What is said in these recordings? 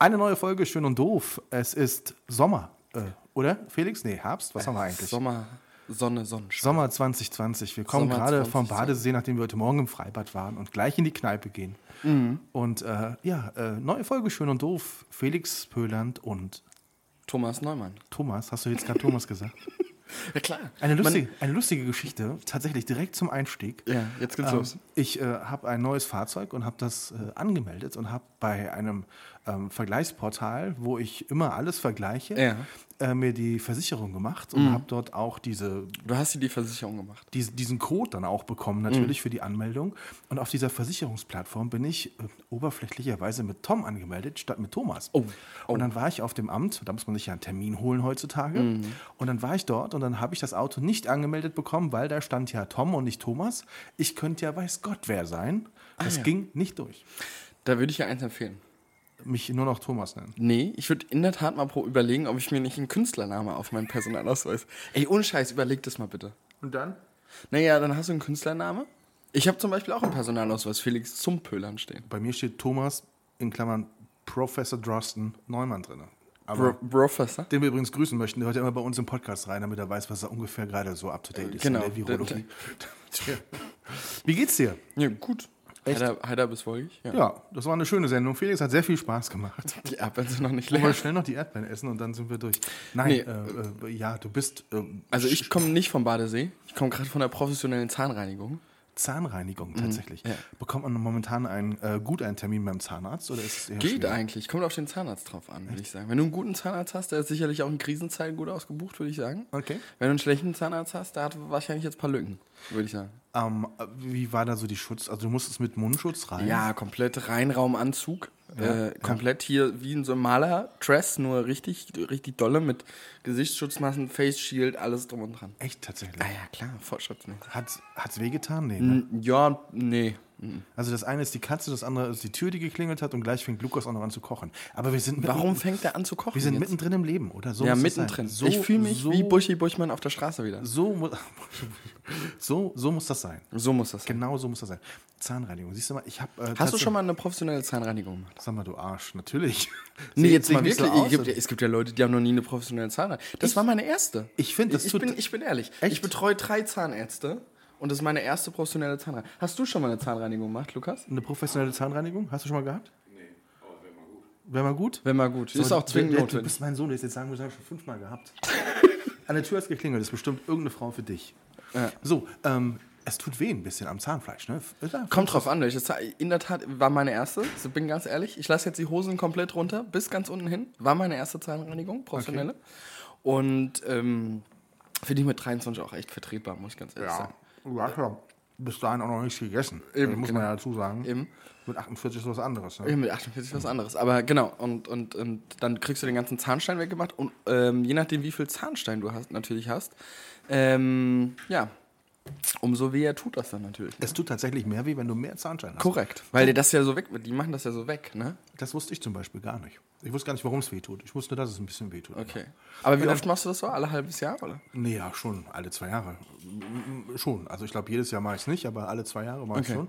Eine neue Folge Schön und Doof. Es ist Sommer, äh, oder? Felix? Nee, Herbst. Was haben wir eigentlich? Sommer, Sonne, Sonnenschein. Sommer 2020. Wir kommen Sommer gerade vom 2020. Badesee, nachdem wir heute Morgen im Freibad waren und gleich in die Kneipe gehen. Mhm. Und äh, ja, äh, neue Folge Schön und Doof. Felix Pöland und Thomas Neumann. Thomas. Hast du jetzt gerade Thomas gesagt? Ja klar. Eine Man- lustige, eine lustige Geschichte, tatsächlich direkt zum Einstieg. ja, jetzt geht's Ähm, los. ich äh, habe ein neues Fahrzeug und habe das äh, angemeldet und habe bei einem ähm, Vergleichsportal, wo ich immer alles vergleiche, Ja. Äh, mir die Versicherung gemacht und habe dort auch diese, Du hast dir die Versicherung gemacht. diese, diesen Code dann auch bekommen, natürlich für die Anmeldung. Und auf dieser Versicherungsplattform bin ich äh, oberflächlicherweise mit Tom angemeldet, statt mit Thomas. Oh. Oh. Und dann war ich auf dem Amt, da muss man sich ja einen Termin holen heutzutage. Und dann war ich dort und dann habe ich das Auto nicht angemeldet bekommen, weil da stand ja Tom und nicht Thomas. Ich könnte ja weiß Gott wer sein. Das ja. ging nicht durch. Da würde ich ja eins empfehlen. Mich nur noch Thomas nennen. Nee, ich würde in der Tat mal pro überlegen, ob ich mir nicht einen Künstlername auf meinen Personalausweis. Ey, ohne Scheiß, überleg das mal bitte. Und dann? Naja, dann hast du einen Künstlername. Ich habe zum Beispiel auch im Personalausweis Felix Zumpöhlern stehen. Bei mir steht Thomas in Klammern Professor Drosten Neumann drin. Aber Bro Professor. den wir übrigens grüßen möchten, der hört ja immer bei uns im Podcast rein, damit er weiß, was er ungefähr gerade so up to date ist Genau. in der Virologie. Wie geht's dir? Ja, gut. Heiter, heiter bis wolkig. Ja. Ja, das war eine schöne Sendung. Felix hat sehr viel Spaß gemacht. Die Erdbeeren sind noch nicht Wollen wir leer. schnell noch die Erdbeeren essen und dann sind wir durch. Nein, Nee. äh, äh, ja, du bist ähm, Also ich komme nicht vom Badesee. Ich komme gerade von der professionellen Zahnreinigung. Zahnreinigung tatsächlich. ja. Bekommt man momentan einen, äh, gut einen Termin beim Zahnarzt oder ist es eher Geht schwierig? eigentlich. Kommt auf den Zahnarzt drauf an, würde ich sagen. Wenn du einen guten Zahnarzt hast, der ist sicherlich auch in Krisenzeiten gut ausgebucht, würde ich sagen. Okay. Wenn du einen schlechten Zahnarzt hast, der hat wahrscheinlich jetzt ein paar Lücken, würde ich sagen. Ähm, äh, wie war da so die Schutz? Also du musstest mit Mundschutz rein? Ja, komplett Reinraumanzug. äh, komplett hier wie in so einem Maler-Dress, nur richtig, richtig dolle mit Gesichtsschutzmassen, Face Shield, alles drum und dran. Echt tatsächlich? Ah ja, klar, Vollschutz nicht. Hat es wehgetan? Nee, ne? Ja, nee. Also das eine ist die Katze, das andere ist die Tür, die geklingelt hat und gleich fängt Lukas auch noch an zu kochen. Aber wir sind Warum fängt der an zu kochen? Wir sind jetzt? mittendrin im Leben, oder? So Ja, mittendrin. So, ich fühle mich so, wie Buschi Buchmann auf der Straße wieder. So, so, so muss das sein. So muss das sein. Genau so muss das sein. Zahnreinigung. Siehst du mal, ich habe. Äh, Hast du schon mal eine professionelle Zahnreinigung gemacht? Sag mal, du Arsch, natürlich. Nee, jetzt mal ich wirklich. so gibt, es gibt ja Leute, die haben noch nie eine professionelle Zahnreinigung. Das war meine erste. Ich finde, das ich, tut- bin, ich bin ehrlich. Echt? Ich betreue drei Zahnärzte und das ist meine erste professionelle Zahnreinigung. Hast du schon mal eine Zahnreinigung gemacht, Lukas? Eine professionelle Zahnreinigung? Hast du schon mal gehabt? Nee, aber wäre mal gut. Wäre mal gut? Wäre mal gut. So, ist auch zwingend du, du notwendig. bist mein Sohn, der ist jetzt sagen, wir haben schon fünfmal gehabt. An der Tür hat geklingelt, das ist bestimmt irgendeine Frau für dich. Ja. So, ähm, es tut weh ein bisschen am Zahnfleisch, ne? Kommt drauf an, welche Zahn. In der Tat war meine erste. So, bin ganz ehrlich. Ich lasse jetzt die Hosen komplett runter, bis ganz unten hin. War meine erste Zahnreinigung, professionelle. Und ähm, finde ich mit 23 auch echt vertretbar, muss ich ganz ehrlich Ja, sagen. Du hast ja bis dahin auch noch nichts gegessen. Eben, muss genau. man ja dazu sagen. Eben. Mit 48 ist was anderes. Ne? Ja, mit 48 was anderes. Aber genau, und, und, und dann kriegst du den ganzen Zahnstein weggemacht. Und ähm, je nachdem, wie viel Zahnstein du hast, natürlich hast, ähm, ja, umso weher tut das dann natürlich. Es tut tatsächlich mehr weh, wenn du mehr Zahnstein hast. Korrekt. Weil dir das ja so weg. Die machen das ja so weg, ne? Das wusste ich zum Beispiel gar nicht. Ich wusste gar nicht, warum es weh tut. Ich wusste nur, dass es ein bisschen weh tut. Okay. Aber wie Ja, oft machst du das so? Alle halbes Jahr, oder? Nee, ja, schon. Alle zwei Jahre. Schon. Also ich glaube, jedes Jahr mache ich es nicht, aber alle zwei Jahre mache ich Okay. schon.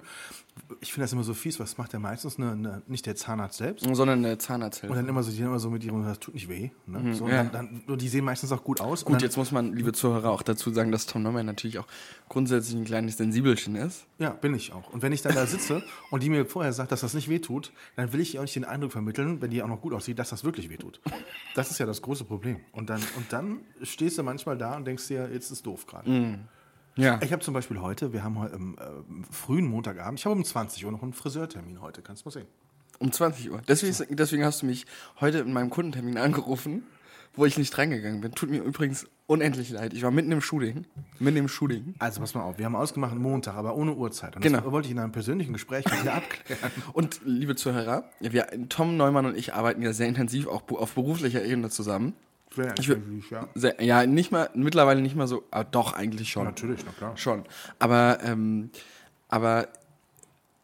Ich finde das immer so fies. Was macht der meistens? Eine, eine, nicht der Zahnarzt selbst. Sondern eine Und Zahnarzthilfe. dann immer so, die immer so mit ihrem, das tut nicht weh. Ne? so, und Mhm, ja. dann, dann, die sehen meistens auch gut aus. und Gut, dann, jetzt muss man, liebe Zuhörer, auch dazu sagen, dass Tom Neumann natürlich auch grundsätzlich ein kleines Sensibelchen ist. Ja, bin ich auch. Und wenn ich dann da sitze und die mir vorher sagt, dass das nicht wehtut, dann will ich ihr auch nicht den Eindruck vermitteln, wenn die auch noch gut aussieht, dass das wirklich wehtut. Das ist ja das große Problem. Und dann, und dann stehst du manchmal da und denkst dir, jetzt ist doof gerade. Mhm. Ja. Ich habe zum Beispiel heute, wir haben heute am äh, frühen Montagabend, ich habe um 20 Uhr noch einen Friseurtermin heute, kannst du mal sehen. Um 20 Uhr. Deswegen, deswegen hast du mich heute in meinem Kundentermin angerufen, wo ich nicht reingegangen bin. Tut mir übrigens unendlich leid. Ich war mitten im Shooting. Mitten im Shooting. Also pass mal auf, wir haben ausgemacht Montag, aber ohne Uhrzeit. Und Genau. das wollte ich in einem persönlichen Gespräch mit dir abklären. Und liebe Zuhörer, wir, Tom Neumann und ich arbeiten ja sehr intensiv auch auf beruflicher Ebene zusammen. Sehr intensiv, ja. Sehr, ja, nicht mal, mittlerweile nicht mal so, aber doch, eigentlich schon. Natürlich, na klar. Schon. Aber, ähm, aber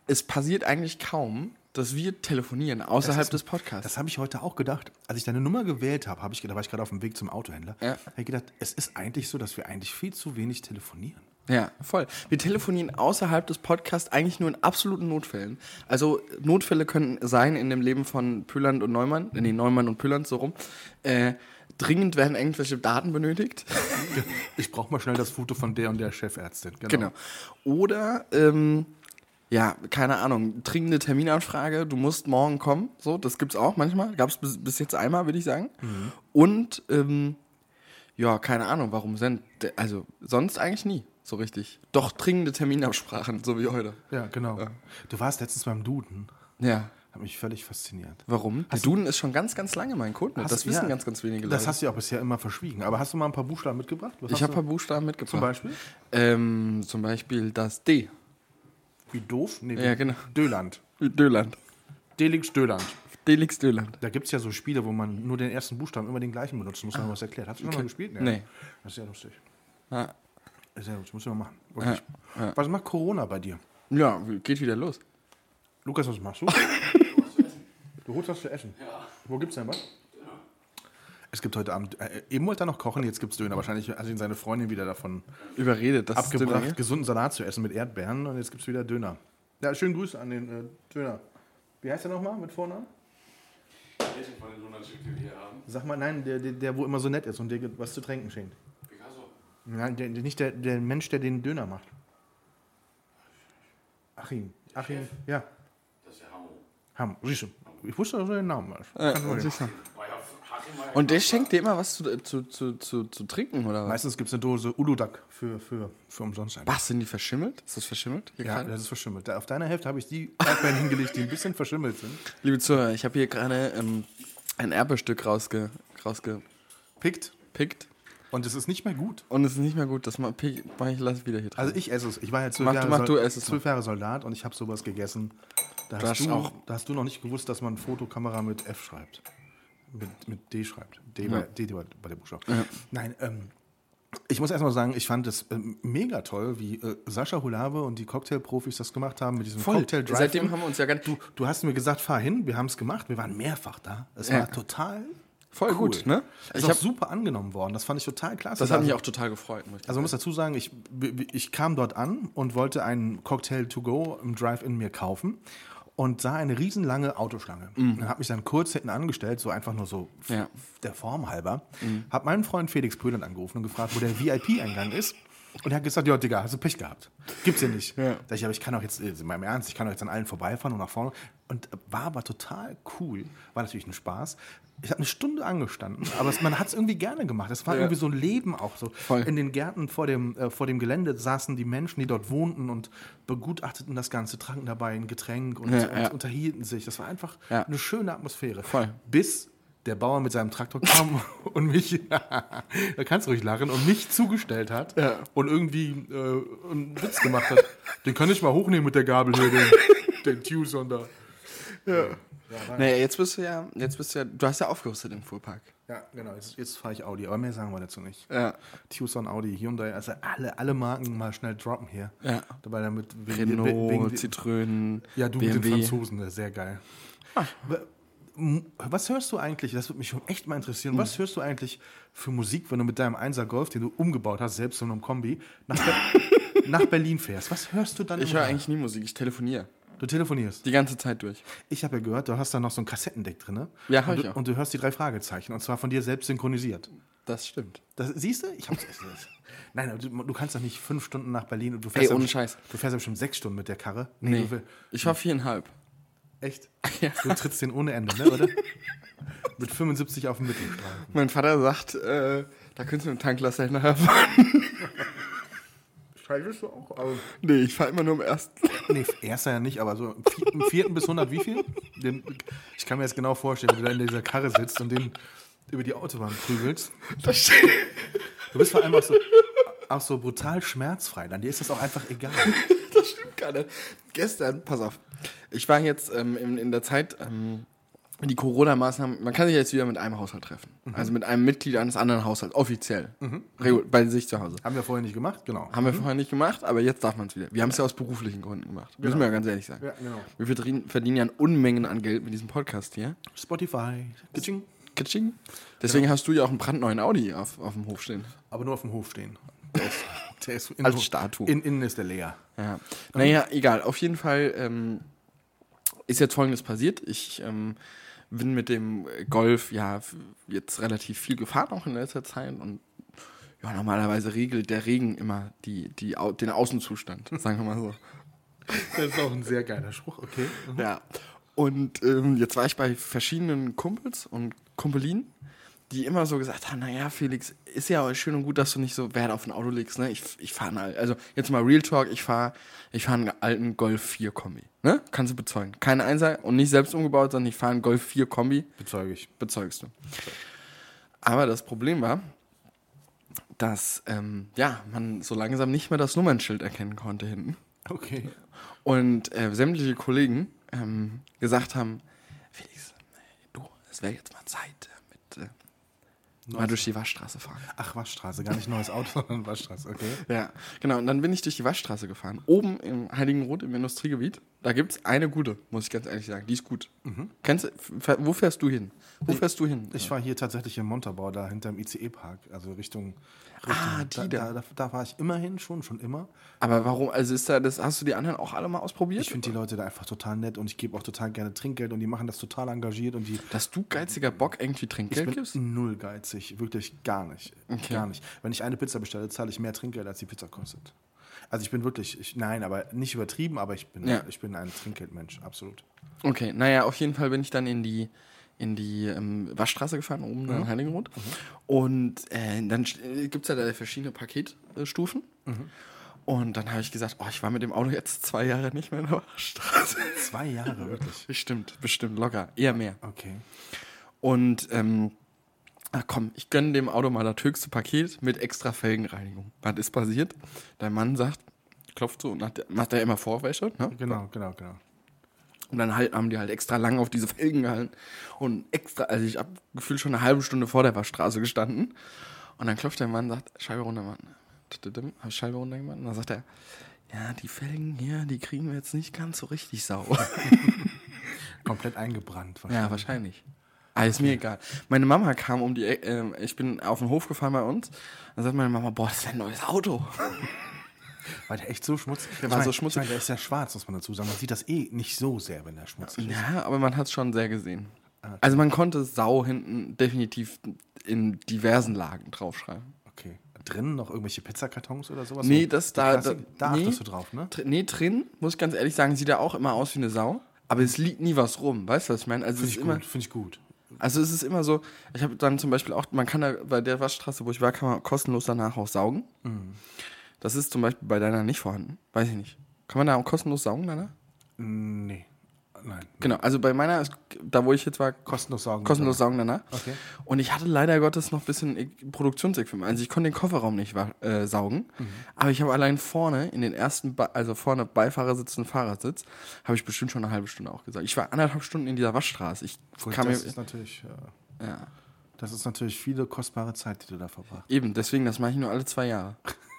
es passiert eigentlich kaum, dass wir telefonieren außerhalb ist- des Podcasts. Das habe ich heute auch gedacht. Als ich deine Nummer gewählt habe, habe ich, da war ich gerade auf dem Weg zum Autohändler, Ja. habe ich gedacht, es ist eigentlich so, dass wir eigentlich viel zu wenig telefonieren. Ja, voll. Wir telefonieren außerhalb des Podcasts eigentlich nur in absoluten Notfällen. Also Notfälle können sein in dem Leben von Pöland und Neumann, nee, Neumann und Pöland so rum. Äh, dringend werden irgendwelche Daten benötigt. Ich brauche mal schnell das Foto von der und der Chefärztin. Genau. Oder, ähm, ja, keine Ahnung, dringende Terminanfrage, du musst morgen kommen. So, das gibt's auch manchmal. Gab's bis, bis jetzt einmal, würde ich sagen. Und, ähm, ja, keine Ahnung, warum sind, also sonst eigentlich nie, so richtig. Doch dringende Terminabsprachen, so wie heute. Ja, genau. Du warst letztens beim Duden. Ja. Hat mich völlig fasziniert. Warum? Der Duden ist schon ganz, ganz lange mein Kunde. Hast das wissen ja, ganz, ganz wenige Leute. Das hast du ja auch bisher immer verschwiegen. Aber hast du mal ein paar Buchstaben mitgebracht? Was ich hast habe ein paar Buchstaben mitgebracht. Zum Beispiel? Ähm, zum Beispiel das D. Wie doof? Nee, Ja, genau. Döland. Döland. Delix Döland. Delix Döland. Da gibt es ja so Spiele, wo man nur den ersten Buchstaben immer den gleichen benutzen muss, wenn man was erklärt. Hast du schon mal gespielt? Nee. Das ist ja lustig. Ah. Das ist ja lustig, muss ich mal machen. Ja, ja. Was macht Corona bei dir? Ja, geht wieder los. Lukas, was machst du? du holst was zu essen. Ja. Wo gibt's denn was? Es gibt heute Abend, äh, eben wollte er noch kochen, jetzt gibt's Döner. Wahrscheinlich hat ihn seine Freundin wieder davon Überredet, das abgebracht, Döner- gesunden Salat zu essen mit Erdbeeren und jetzt gibt's wieder Döner. Ja, schönen Grüße an den äh, Döner. Wie heißt der nochmal mit Vornamen? Welchen von den 100 Stück, die wir hier haben? Sag mal, nein, der, der, der wo immer so nett ist und dir was zu trinken schenkt. Picasso. Nein, der, der, nicht der, der Mensch, der den Döner macht. Achim. Achim, ja. Das ist der Hamo. Ham. Siehst du, ich wusste, dass er den Namen weiß. Ja, Kannst du Und der schenkt dir immer was zu, zu, zu, zu, zu trinken, oder was? Meistens gibt es eine Dose Uludag für, für, für umsonst. Was, sind die verschimmelt? Ist das verschimmelt? Hier Ja, gerade? das ist verschimmelt. Da- Auf deiner Hälfte habe ich die Erdbeeren hingelegt, die ein bisschen verschimmelt sind. Liebe Zuhörer, ich habe hier gerade ähm, ein Erbestück rausge, rausgepickt Pickt. Und es ist nicht mehr gut. und es ist nicht mehr gut. Das mach, pick- mach ich lasse wieder hier drin. Also ich esse es. Ich war ja zwölf, Mach Jahre, mach Sol- zwölf Jahre Soldat und ich habe sowas gegessen. Da hast, du, da hast du noch nicht gewusst, dass man Fotokamera mit F schreibt. Mit, mit D schreibt. D, Ja. bei, D bei, bei der Buchstabe. Nein, ähm, ich muss erstmal sagen, ich fand es ähm, mega toll, wie äh, Sascha Hulave und die Cocktailprofis das gemacht haben mit diesem Cocktail Drive. Seitdem haben wir uns ja gar nicht. Du, du hast mir gesagt, fahr hin, wir haben es gemacht, wir waren mehrfach da. Es Ja. war total Voll cool. gut, ne? Es Ich ist auch hab- super angenommen worden, das fand ich total klasse. Das hat mich Also- auch total gefreut. Muss ich also man muss dazu sagen, ich, ich kam dort an und wollte einen Cocktail to go im Drive-In mir kaufen und sah eine riesenlange Autoschlange. Und habe mich dann kurz hinten angestellt, so einfach nur so Mhm. Ja. der Form halber. Habe meinen Freund Felix Pöhlern angerufen und gefragt, wo der VIP-Eingang ist. Und er hat gesagt, ja, Digga, hast du Pech gehabt. Gibt's ja nicht. Ja. Sag ich, aber ich kann auch jetzt, äh, in meinem Ernst, ich kann auch jetzt an allen vorbeifahren und nach vorne. Und äh, war aber total cool. War natürlich ein Spaß. Ich habe eine Stunde angestanden, aber es, man hat es irgendwie gerne gemacht. Es war Ja. irgendwie so ein Leben auch so. Voll. In den Gärten vor dem, äh, vor dem Gelände saßen die Menschen, die dort wohnten und begutachteten das Ganze, tranken dabei ein Getränk und, Ja, und ja. unterhielten sich. Das war einfach Ja. eine schöne Atmosphäre. Voll. Bis der Bauer mit seinem Traktor kam und mich, da kannst du ruhig lachen, und mich zugestellt hat Ja. und irgendwie äh, einen Witz gemacht hat. Den kann ich mal hochnehmen mit der Gabel hier, den, den Tucson da. Naja, jetzt bist du ja, jetzt bist du ja, du hast ja aufgerüstet im Fuhrpark. Ja, genau. Jetzt, jetzt fahre ich Audi, aber mehr sagen wir dazu nicht. Ja. Tucson, Audi, Hyundai, also alle, alle Marken mal schnell droppen hier. Ja. Dabei damit wegen, Renault, wegen, Citroën, Ja, du mit BMW. den Franzosen, sehr geil. M- Was hörst du eigentlich, das würde mich schon echt mal interessieren, Hm. was hörst du eigentlich für Musik, wenn du mit deinem 1er Golf, den du umgebaut hast, selbst in einem Kombi, nach, Be nach Berlin fährst? Was hörst du dann? Ich höre eigentlich nie Musik, ich telefoniere. Du telefonierst. Die ganze Zeit durch. Ich habe ja gehört, du hast da noch so ein Kassettendeck drin. ne? Ja, hab und, ich du- auch. und du hörst die drei Fragezeichen und zwar von dir selbst synchronisiert. Das stimmt. Das, siehst du? Ich hab's Nein, du, du kannst doch nicht fünf Stunden nach Berlin und du Ey, fährst ja ohne Scheiß. Du fährst ja bestimmt sechs Stunden mit der Karre. Nee, du will- ich war viereinhalb. echt? Ja. Du trittst den ohne Ende, ne, oder? mit 75 auf dem Mittelstreifen. Mein Vater sagt, äh, da könntest du mit dem Tanklaster nachher fahren. Scheiße du auch? Aber, Nee, ich fahre immer nur im ersten. nee, erster ja nicht, aber so im vier- im vierten bis 100 wie viel? Den, ich kann mir jetzt genau vorstellen, wie du da in dieser Karre sitzt und den über die Autobahn prügelst. Da steht, Du bist vor allem auch so, auch so brutal schmerzfrei. Dann dir ist das auch einfach egal. das stimmt gar nicht. Gestern, pass auf, ich war jetzt ähm, in, in der Zeit, ähm, die Corona-Maßnahmen, man kann sich jetzt wieder mit einem Haushalt treffen. Also mit einem Mitglied eines anderen Haushalts, offiziell. Regu- Bei sich zu Hause. Haben wir vorher nicht gemacht? Genau. Haben wir vorher nicht gemacht, aber jetzt darf man es wieder. Wir haben es ja aus beruflichen Gründen gemacht. Müssen wir ja ganz ehrlich sagen. Ja, genau. Wir verdienen, verdienen ja Unmengen an Geld mit diesem Podcast hier. Spotify. Kitsching. Katsching. Deswegen hast du ja auch einen brandneuen Audi auf, auf dem Hof stehen. Aber nur auf dem Hof stehen. Der ist, der ist in, Als Statue. In, innen ist der leer. Ja. Naja, egal. Auf jeden Fall ähm, ist jetzt Folgendes passiert. Ich ähm, bin mit dem Golf ja jetzt relativ viel gefahren, auch in letzter Zeit. Und ja, normalerweise regelt der Regen immer die, die, den Außenzustand, sagen wir mal so. Das ist auch ein sehr geiler Spruch, okay. Ja. Und ähm, jetzt war ich bei verschiedenen Kumpels und Kumpelinen, die immer so gesagt haben, naja, Felix, ist ja auch schön und gut, dass du nicht so Wert auf ein Auto legst, ne? Ich, ich fahre einen, also jetzt mal Real Talk, ich fahre ich fahr einen alten Golf 4 Kombi, ne? Kannst du bezeugen. Kein Einser und nicht selbst umgebaut, sondern ich fahre einen Golf 4 Kombi, Bezeuge ich. bezeugst du. Aber das Problem war, dass, ähm, ja, man so langsam nicht mehr das Nummernschild erkennen konnte hinten. Okay. Und äh, sämtliche Kollegen ähm, gesagt haben, Felix, du, es wäre jetzt mal Zeit äh, mit äh, mal durch die Waschstraße fahren. Ach, Waschstraße. Gar nicht neues Auto, sondern Waschstraße, okay. Ja, genau. Und dann bin ich durch die Waschstraße gefahren. Oben im Heiligenroth im Industriegebiet, da gibt es eine gute, muss ich ganz ehrlich sagen. Die ist gut. Kennst du, f- wo fährst du hin? Wo fährst du hin? Mhm. Ich war hier tatsächlich in Montabaur, da hinterm ICE-Park, also Richtung. Richtung Ah, die da, da. da. Da war ich immerhin schon, schon immer. Aber warum, also ist da, das, hast du die anderen auch alle mal ausprobiert? Ich finde die Leute da einfach total nett und ich gebe auch total gerne Trinkgeld und die machen das total engagiert und die. Dass du geiziger Bock irgendwie Ich Trinkgeld bin gibst? null geizig, wirklich gar nicht. Okay. Gar nicht. Wenn ich eine Pizza bestelle, zahle ich mehr Trinkgeld, als die Pizza kostet. Also ich bin wirklich, ich, nein, aber nicht übertrieben, aber ich bin, Ja. ich bin ein Trinkgeldmensch, absolut. Okay, naja, auf jeden Fall bin ich dann in die, in die ähm, Waschstraße gefahren, oben in Heiligenroth. Und äh, dann gibt es ja da verschiedene Paketstufen. Und dann habe ich gesagt, oh, ich war mit dem Auto jetzt zwei Jahre nicht mehr in der Waschstraße. Zwei Jahre, wirklich. bestimmt, bestimmt, locker, eher mehr. Okay. Und ähm, ach komm, ich gönne dem Auto mal das höchste Paket mit extra Felgenreinigung. Was ist passiert? Dein Mann sagt, klopft so und hat, macht er immer Vorwäsche, ne? Genau, genau, genau. Und dann halt, haben die halt extra lang auf diese Felgen gehalten. Und extra, also ich hab gefühlt schon eine halbe Stunde vor der Waschstraße gestanden. Und dann klopft der Mann und sagt, Scheibe runter, Mann. Hab ich Scheibe runter gemacht. Und dann sagt er, ja, die Felgen hier, die kriegen wir jetzt nicht ganz so richtig sauber. Komplett eingebrannt. ja, wahrscheinlich. Ah, ist mir egal. Meine Mama kam um die Ecke, ähm, ich bin auf den Hof gefahren bei uns. Dann sagt meine Mama, boah, das ist ein neues Auto. War der echt so schmutzig? Der Ich war mein- so schmutzig. Ich mein, der ist ja schwarz, muss man dazu sagen. Man sieht das eh nicht so sehr, wenn der schmutzig ist. Ja, aber man hat es schon sehr gesehen. Also man konnte Sau hinten definitiv in diversen Lagen draufschreiben. Okay. Drinnen noch irgendwelche Pizzakartons oder sowas? Nee, das da. Da da nee. achtest du drauf, ne? Dr- Nee, drin, muss ich ganz ehrlich sagen, sieht er auch immer aus wie eine Sau. Aber es liegt nie was rum. Weißt du, was ich meine? Also, Finde ich gut, finde ich gut. also es ist immer so, ich habe dann zum Beispiel auch, man kann da bei der Waschstraße, wo ich war, kann man kostenlos danach auch saugen. Mhm. Das ist zum Beispiel bei deiner nicht vorhanden. Weiß ich nicht. Kann man da auch kostenlos saugen danach? Nee. Nein. Genau, also bei meiner, ist, da wo ich jetzt war, Kostenlos saugen. kostenlos saugen danach. Okay. Und ich hatte leider Gottes noch ein bisschen Produktionsequipment. Also ich konnte den Kofferraum nicht äh, saugen, Mhm. aber ich habe allein vorne in den ersten, ba also vorne Beifahrersitz und Fahrersitz, habe ich bestimmt schon eine halbe Stunde auch gesagt. Ich war anderthalb Stunden in dieser Waschstraße. Ich Gut, kam mir, das ist natürlich, äh, ja, das ist natürlich viele kostbare Zeit, die du da verbracht. eben, deswegen, das mache ich nur alle zwei Jahre.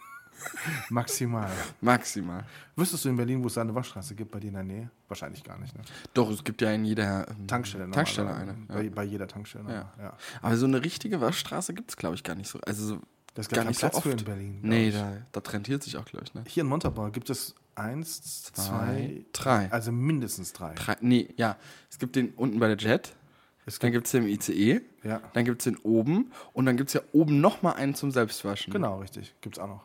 Maximal. Maximal. Wüsstest du in Berlin, wo es da eine Waschstraße gibt bei dir in der Nähe? Wahrscheinlich gar nicht, ne? Doch, es gibt ja in jeder ähm, Tankstelle. Tankstelle eine. Bei, Ja. bei jeder Tankstelle. Ja. Ja. Aber so eine richtige Waschstraße gibt es, glaube ich, gar nicht so. Also so, Das gar gar nicht kein so Platz oft. für in Berlin. nee, ich. da, da trendiert sich auch, glaube ich, ne? Hier in Montabaur gibt es eins, zwei, drei. Also mindestens drei. Drei, nee, ja. Es gibt den unten bei der Jet, Es dann gibt es den im ICE, Ja. dann gibt es den oben und dann gibt es ja oben nochmal einen zum Selbstwaschen. Genau, richtig. Gibt's auch noch.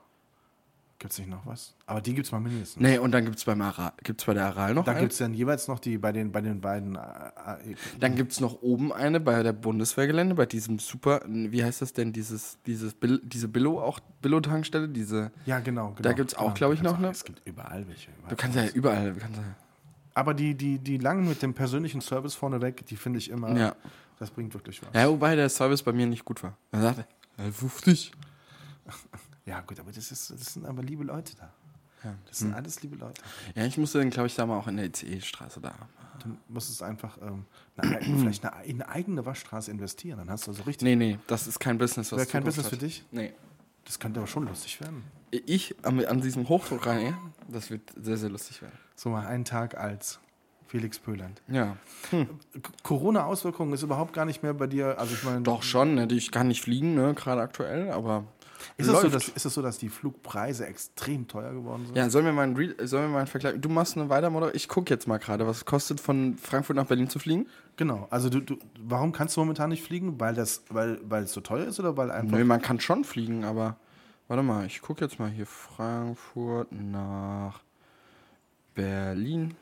Gibt's nicht noch was? Aber die gibt's mal mindestens. Nee, und dann gibt es gibt's bei der Aral noch Da einen. gibt's dann jeweils noch die bei den bei den beiden. Äh, äh, Dann gibt es noch oben eine bei der Bundeswehrgelände, bei diesem super, wie heißt das denn, dieses, dieses Bill, diese Billo, auch Billo-Tankstelle, diese, ja, genau. genau Da gibt's auch, genau. glaub ich, Gibt's noch auch- eine- Es gibt überall welche. du kannst ja überall, kannst ja, Aber die, die, die langen mit dem persönlichen Service vorneweg, die finde ich immer. Ja. Das bringt wirklich was. ja, wobei der Service bei mir nicht gut war. Er sagte, "Äh, 50. Ja, gut, aber das, ist, das sind aber liebe Leute da. Das sind alles liebe Leute. Ja, ich musste dann, glaube ich, da mal auch in der ICE-Straße da. Du musst einfach ähm, eine, vielleicht eine, in eine eigene Waschstraße investieren. Dann hast du so richtig. Nee, nee, das ist kein Business, was Wäre kein Business hat. für dich? Nee. Das könnte aber schon lustig werden. Ich an, an diesem Hochdruck rein, das wird sehr, sehr lustig werden. So mal einen Tag als Felix Pöland. Ja. K- Corona-Auswirkungen ist überhaupt gar nicht mehr bei dir. Also ich meine, Doch schon, ne? ich kann nicht fliegen, ne, gerade aktuell, aber. Ist es, so, dass, ist es so, dass die Flugpreise extrem teuer geworden sind? Ja, sollen wir mal einen, Re sollen wir mal einen Vergleich. Du machst eine Weitermoder. Ich gucke jetzt mal gerade, was es kostet, von Frankfurt nach Berlin zu fliegen. Genau. Also du, du, warum kannst du momentan nicht fliegen? Weil das, weil, weil es so teuer ist oder weil einfach. Nö, man kann schon fliegen, aber. Warte mal, ich gucke jetzt mal hier Frankfurt nach Berlin.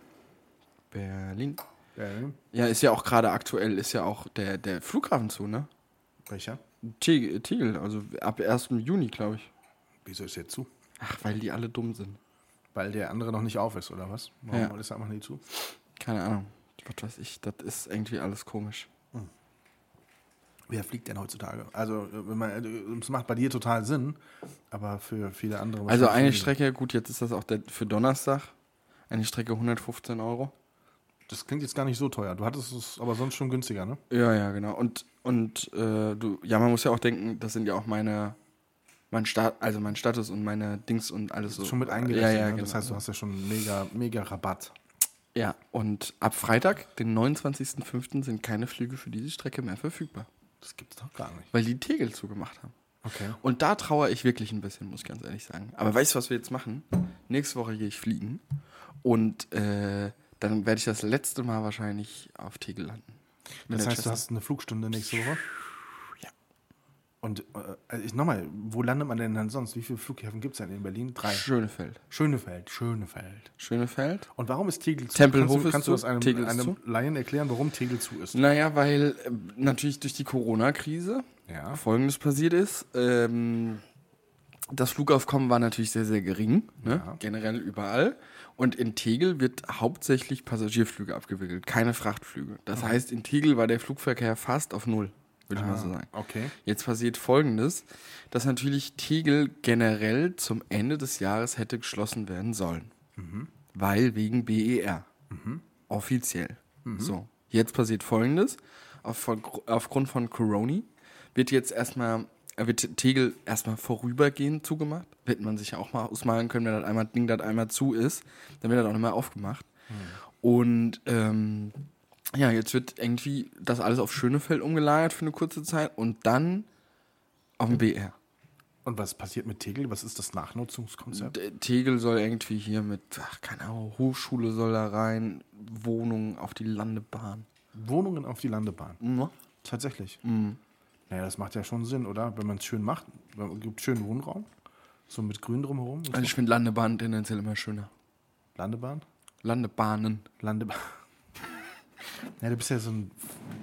Berlin. Ja, Ja, ist ja auch gerade aktuell, ist ja auch der, der Flughafen zu, ne? welcher? Tegel, also ab 1. Juni, glaube ich. Wieso ist jetzt zu? Ach, weil die alle dumm sind. Weil der andere noch nicht auf ist, oder was? Warum Ja. ist er einfach nicht zu? Keine Ahnung. Was weiß ich, das ist irgendwie alles komisch. Wer fliegt denn heutzutage? Also, wenn man, äh, es macht bei dir total Sinn, aber für viele andere. Also eine. Strecke, gut, jetzt ist das auch der, für Donnerstag. Eine Strecke 115 Euro. Das klingt jetzt gar nicht so teuer. Du hattest es aber sonst schon günstiger, ne? Ja, ja, genau. Und, und äh, du, ja, man muss ja auch denken, das sind ja auch meine, mein Stat, also mein Status und meine Dings und alles so. Schon mit eingerechnet. Ja, ja, ne? genau. Das heißt, du hast ja schon mega, mega Rabatt. ja, und ab Freitag, den 29.05., sind keine Flüge für diese Strecke mehr verfügbar. Das gibt's doch gar nicht. Weil die Tegel zugemacht haben. Okay. Und da trauere ich wirklich ein bisschen, muss ich ganz ehrlich sagen. Aber weißt du, was wir jetzt machen? Nächste Woche gehe ich fliegen und äh, dann werde ich das letzte Mal wahrscheinlich auf Tegel landen. Das heißt, du hast eine Flugstunde nächste Woche? Ja. Und äh, ich nochmal, wo landet man denn dann sonst? Wie viele Flughäfen gibt es denn in Berlin? Drei. Schönefeld. Schönefeld, Schönefeld. Schönefeld. Und warum ist Tegel zu? Tempelhof kannst du, kannst du das einem, Tegel einem. Laien erklären, warum Tegel zu ist? Naja, weil äh, natürlich durch die Corona-Krise Ja. Folgendes passiert ist. Ähm, das Flugaufkommen war natürlich sehr, sehr gering, ne? Ja. generell überall. Und in Tegel wird hauptsächlich Passagierflüge abgewickelt, keine Frachtflüge. Das heißt, in Tegel war der Flugverkehr fast auf Null, würde ich mal so sagen. Okay. Jetzt passiert Folgendes, dass natürlich Tegel generell zum Ende des Jahres hätte geschlossen werden sollen. Weil wegen BER. Offiziell. So. Jetzt passiert Folgendes. Auf, aufgrund von Corona wird jetzt erstmal, wird Tegel erstmal vorübergehend zugemacht. Wird man sich ja auch mal ausmalen können, wenn das einmal Ding das einmal zu ist, dann wird das auch nicht mehr aufgemacht. Und ähm, ja, jetzt wird irgendwie das alles auf Schönefeld umgelagert für eine kurze Zeit und dann auf dem BR. Und was passiert mit Tegel? Was ist das Nachnutzungskonzept? D- Tegel soll irgendwie hier mit, ach, keine Ahnung, Hochschule soll da rein, Wohnungen auf die Landebahn. Wohnungen auf die Landebahn. Mhm. Tatsächlich. Naja, das macht ja schon Sinn, oder? Wenn man es schön macht. Gibt schönen Wohnraum. So mit Grün drumherum. Also ich finde Landebahn tendenziell immer schöner. Landebahn? Landebahnen. Landebahn. ja, du bist ja so ein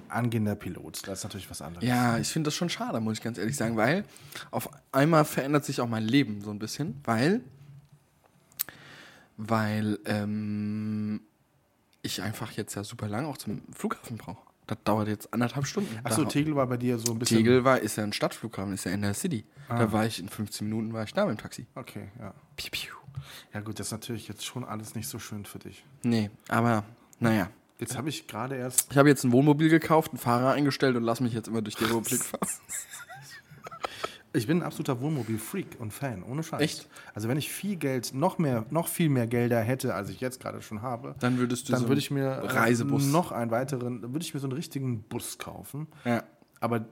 angehender Pilot. Das ist natürlich was anderes. Ja, ich finde das schon schade, muss ich ganz ehrlich sagen, weil auf einmal verändert sich auch mein Leben so ein bisschen, weil, weil ähm, ich einfach jetzt ja super lang auch zum Flughafen brauche. Das dauert jetzt anderthalb Stunden. Achso, Tegel war bei dir so ein bisschen. Tegel war, ist ja ein Stadtflughafen, ist ja in der City. Ah. Da war ich in 15 Minuten war ich da mit dem Taxi. Okay, ja. Piu, piu. Ja, gut, das ist natürlich jetzt schon alles nicht so schön für dich. Nee, aber naja. Jetzt habe ich gerade erst. Ich habe jetzt ein Wohnmobil gekauft, einen Fahrer eingestellt und lass mich jetzt immer durch die Republik fahren. Ich bin ein absoluter Wohnmobil-Freak und Fan, ohne Scheiß. Echt? Also wenn ich viel Geld, noch mehr, noch viel mehr Gelder hätte, als ich jetzt gerade schon habe, Dann würdest du dann so würde ich mir äh, Reisebus. noch einen weiteren, dann würde ich mir so einen richtigen Bus kaufen. Ja. Aber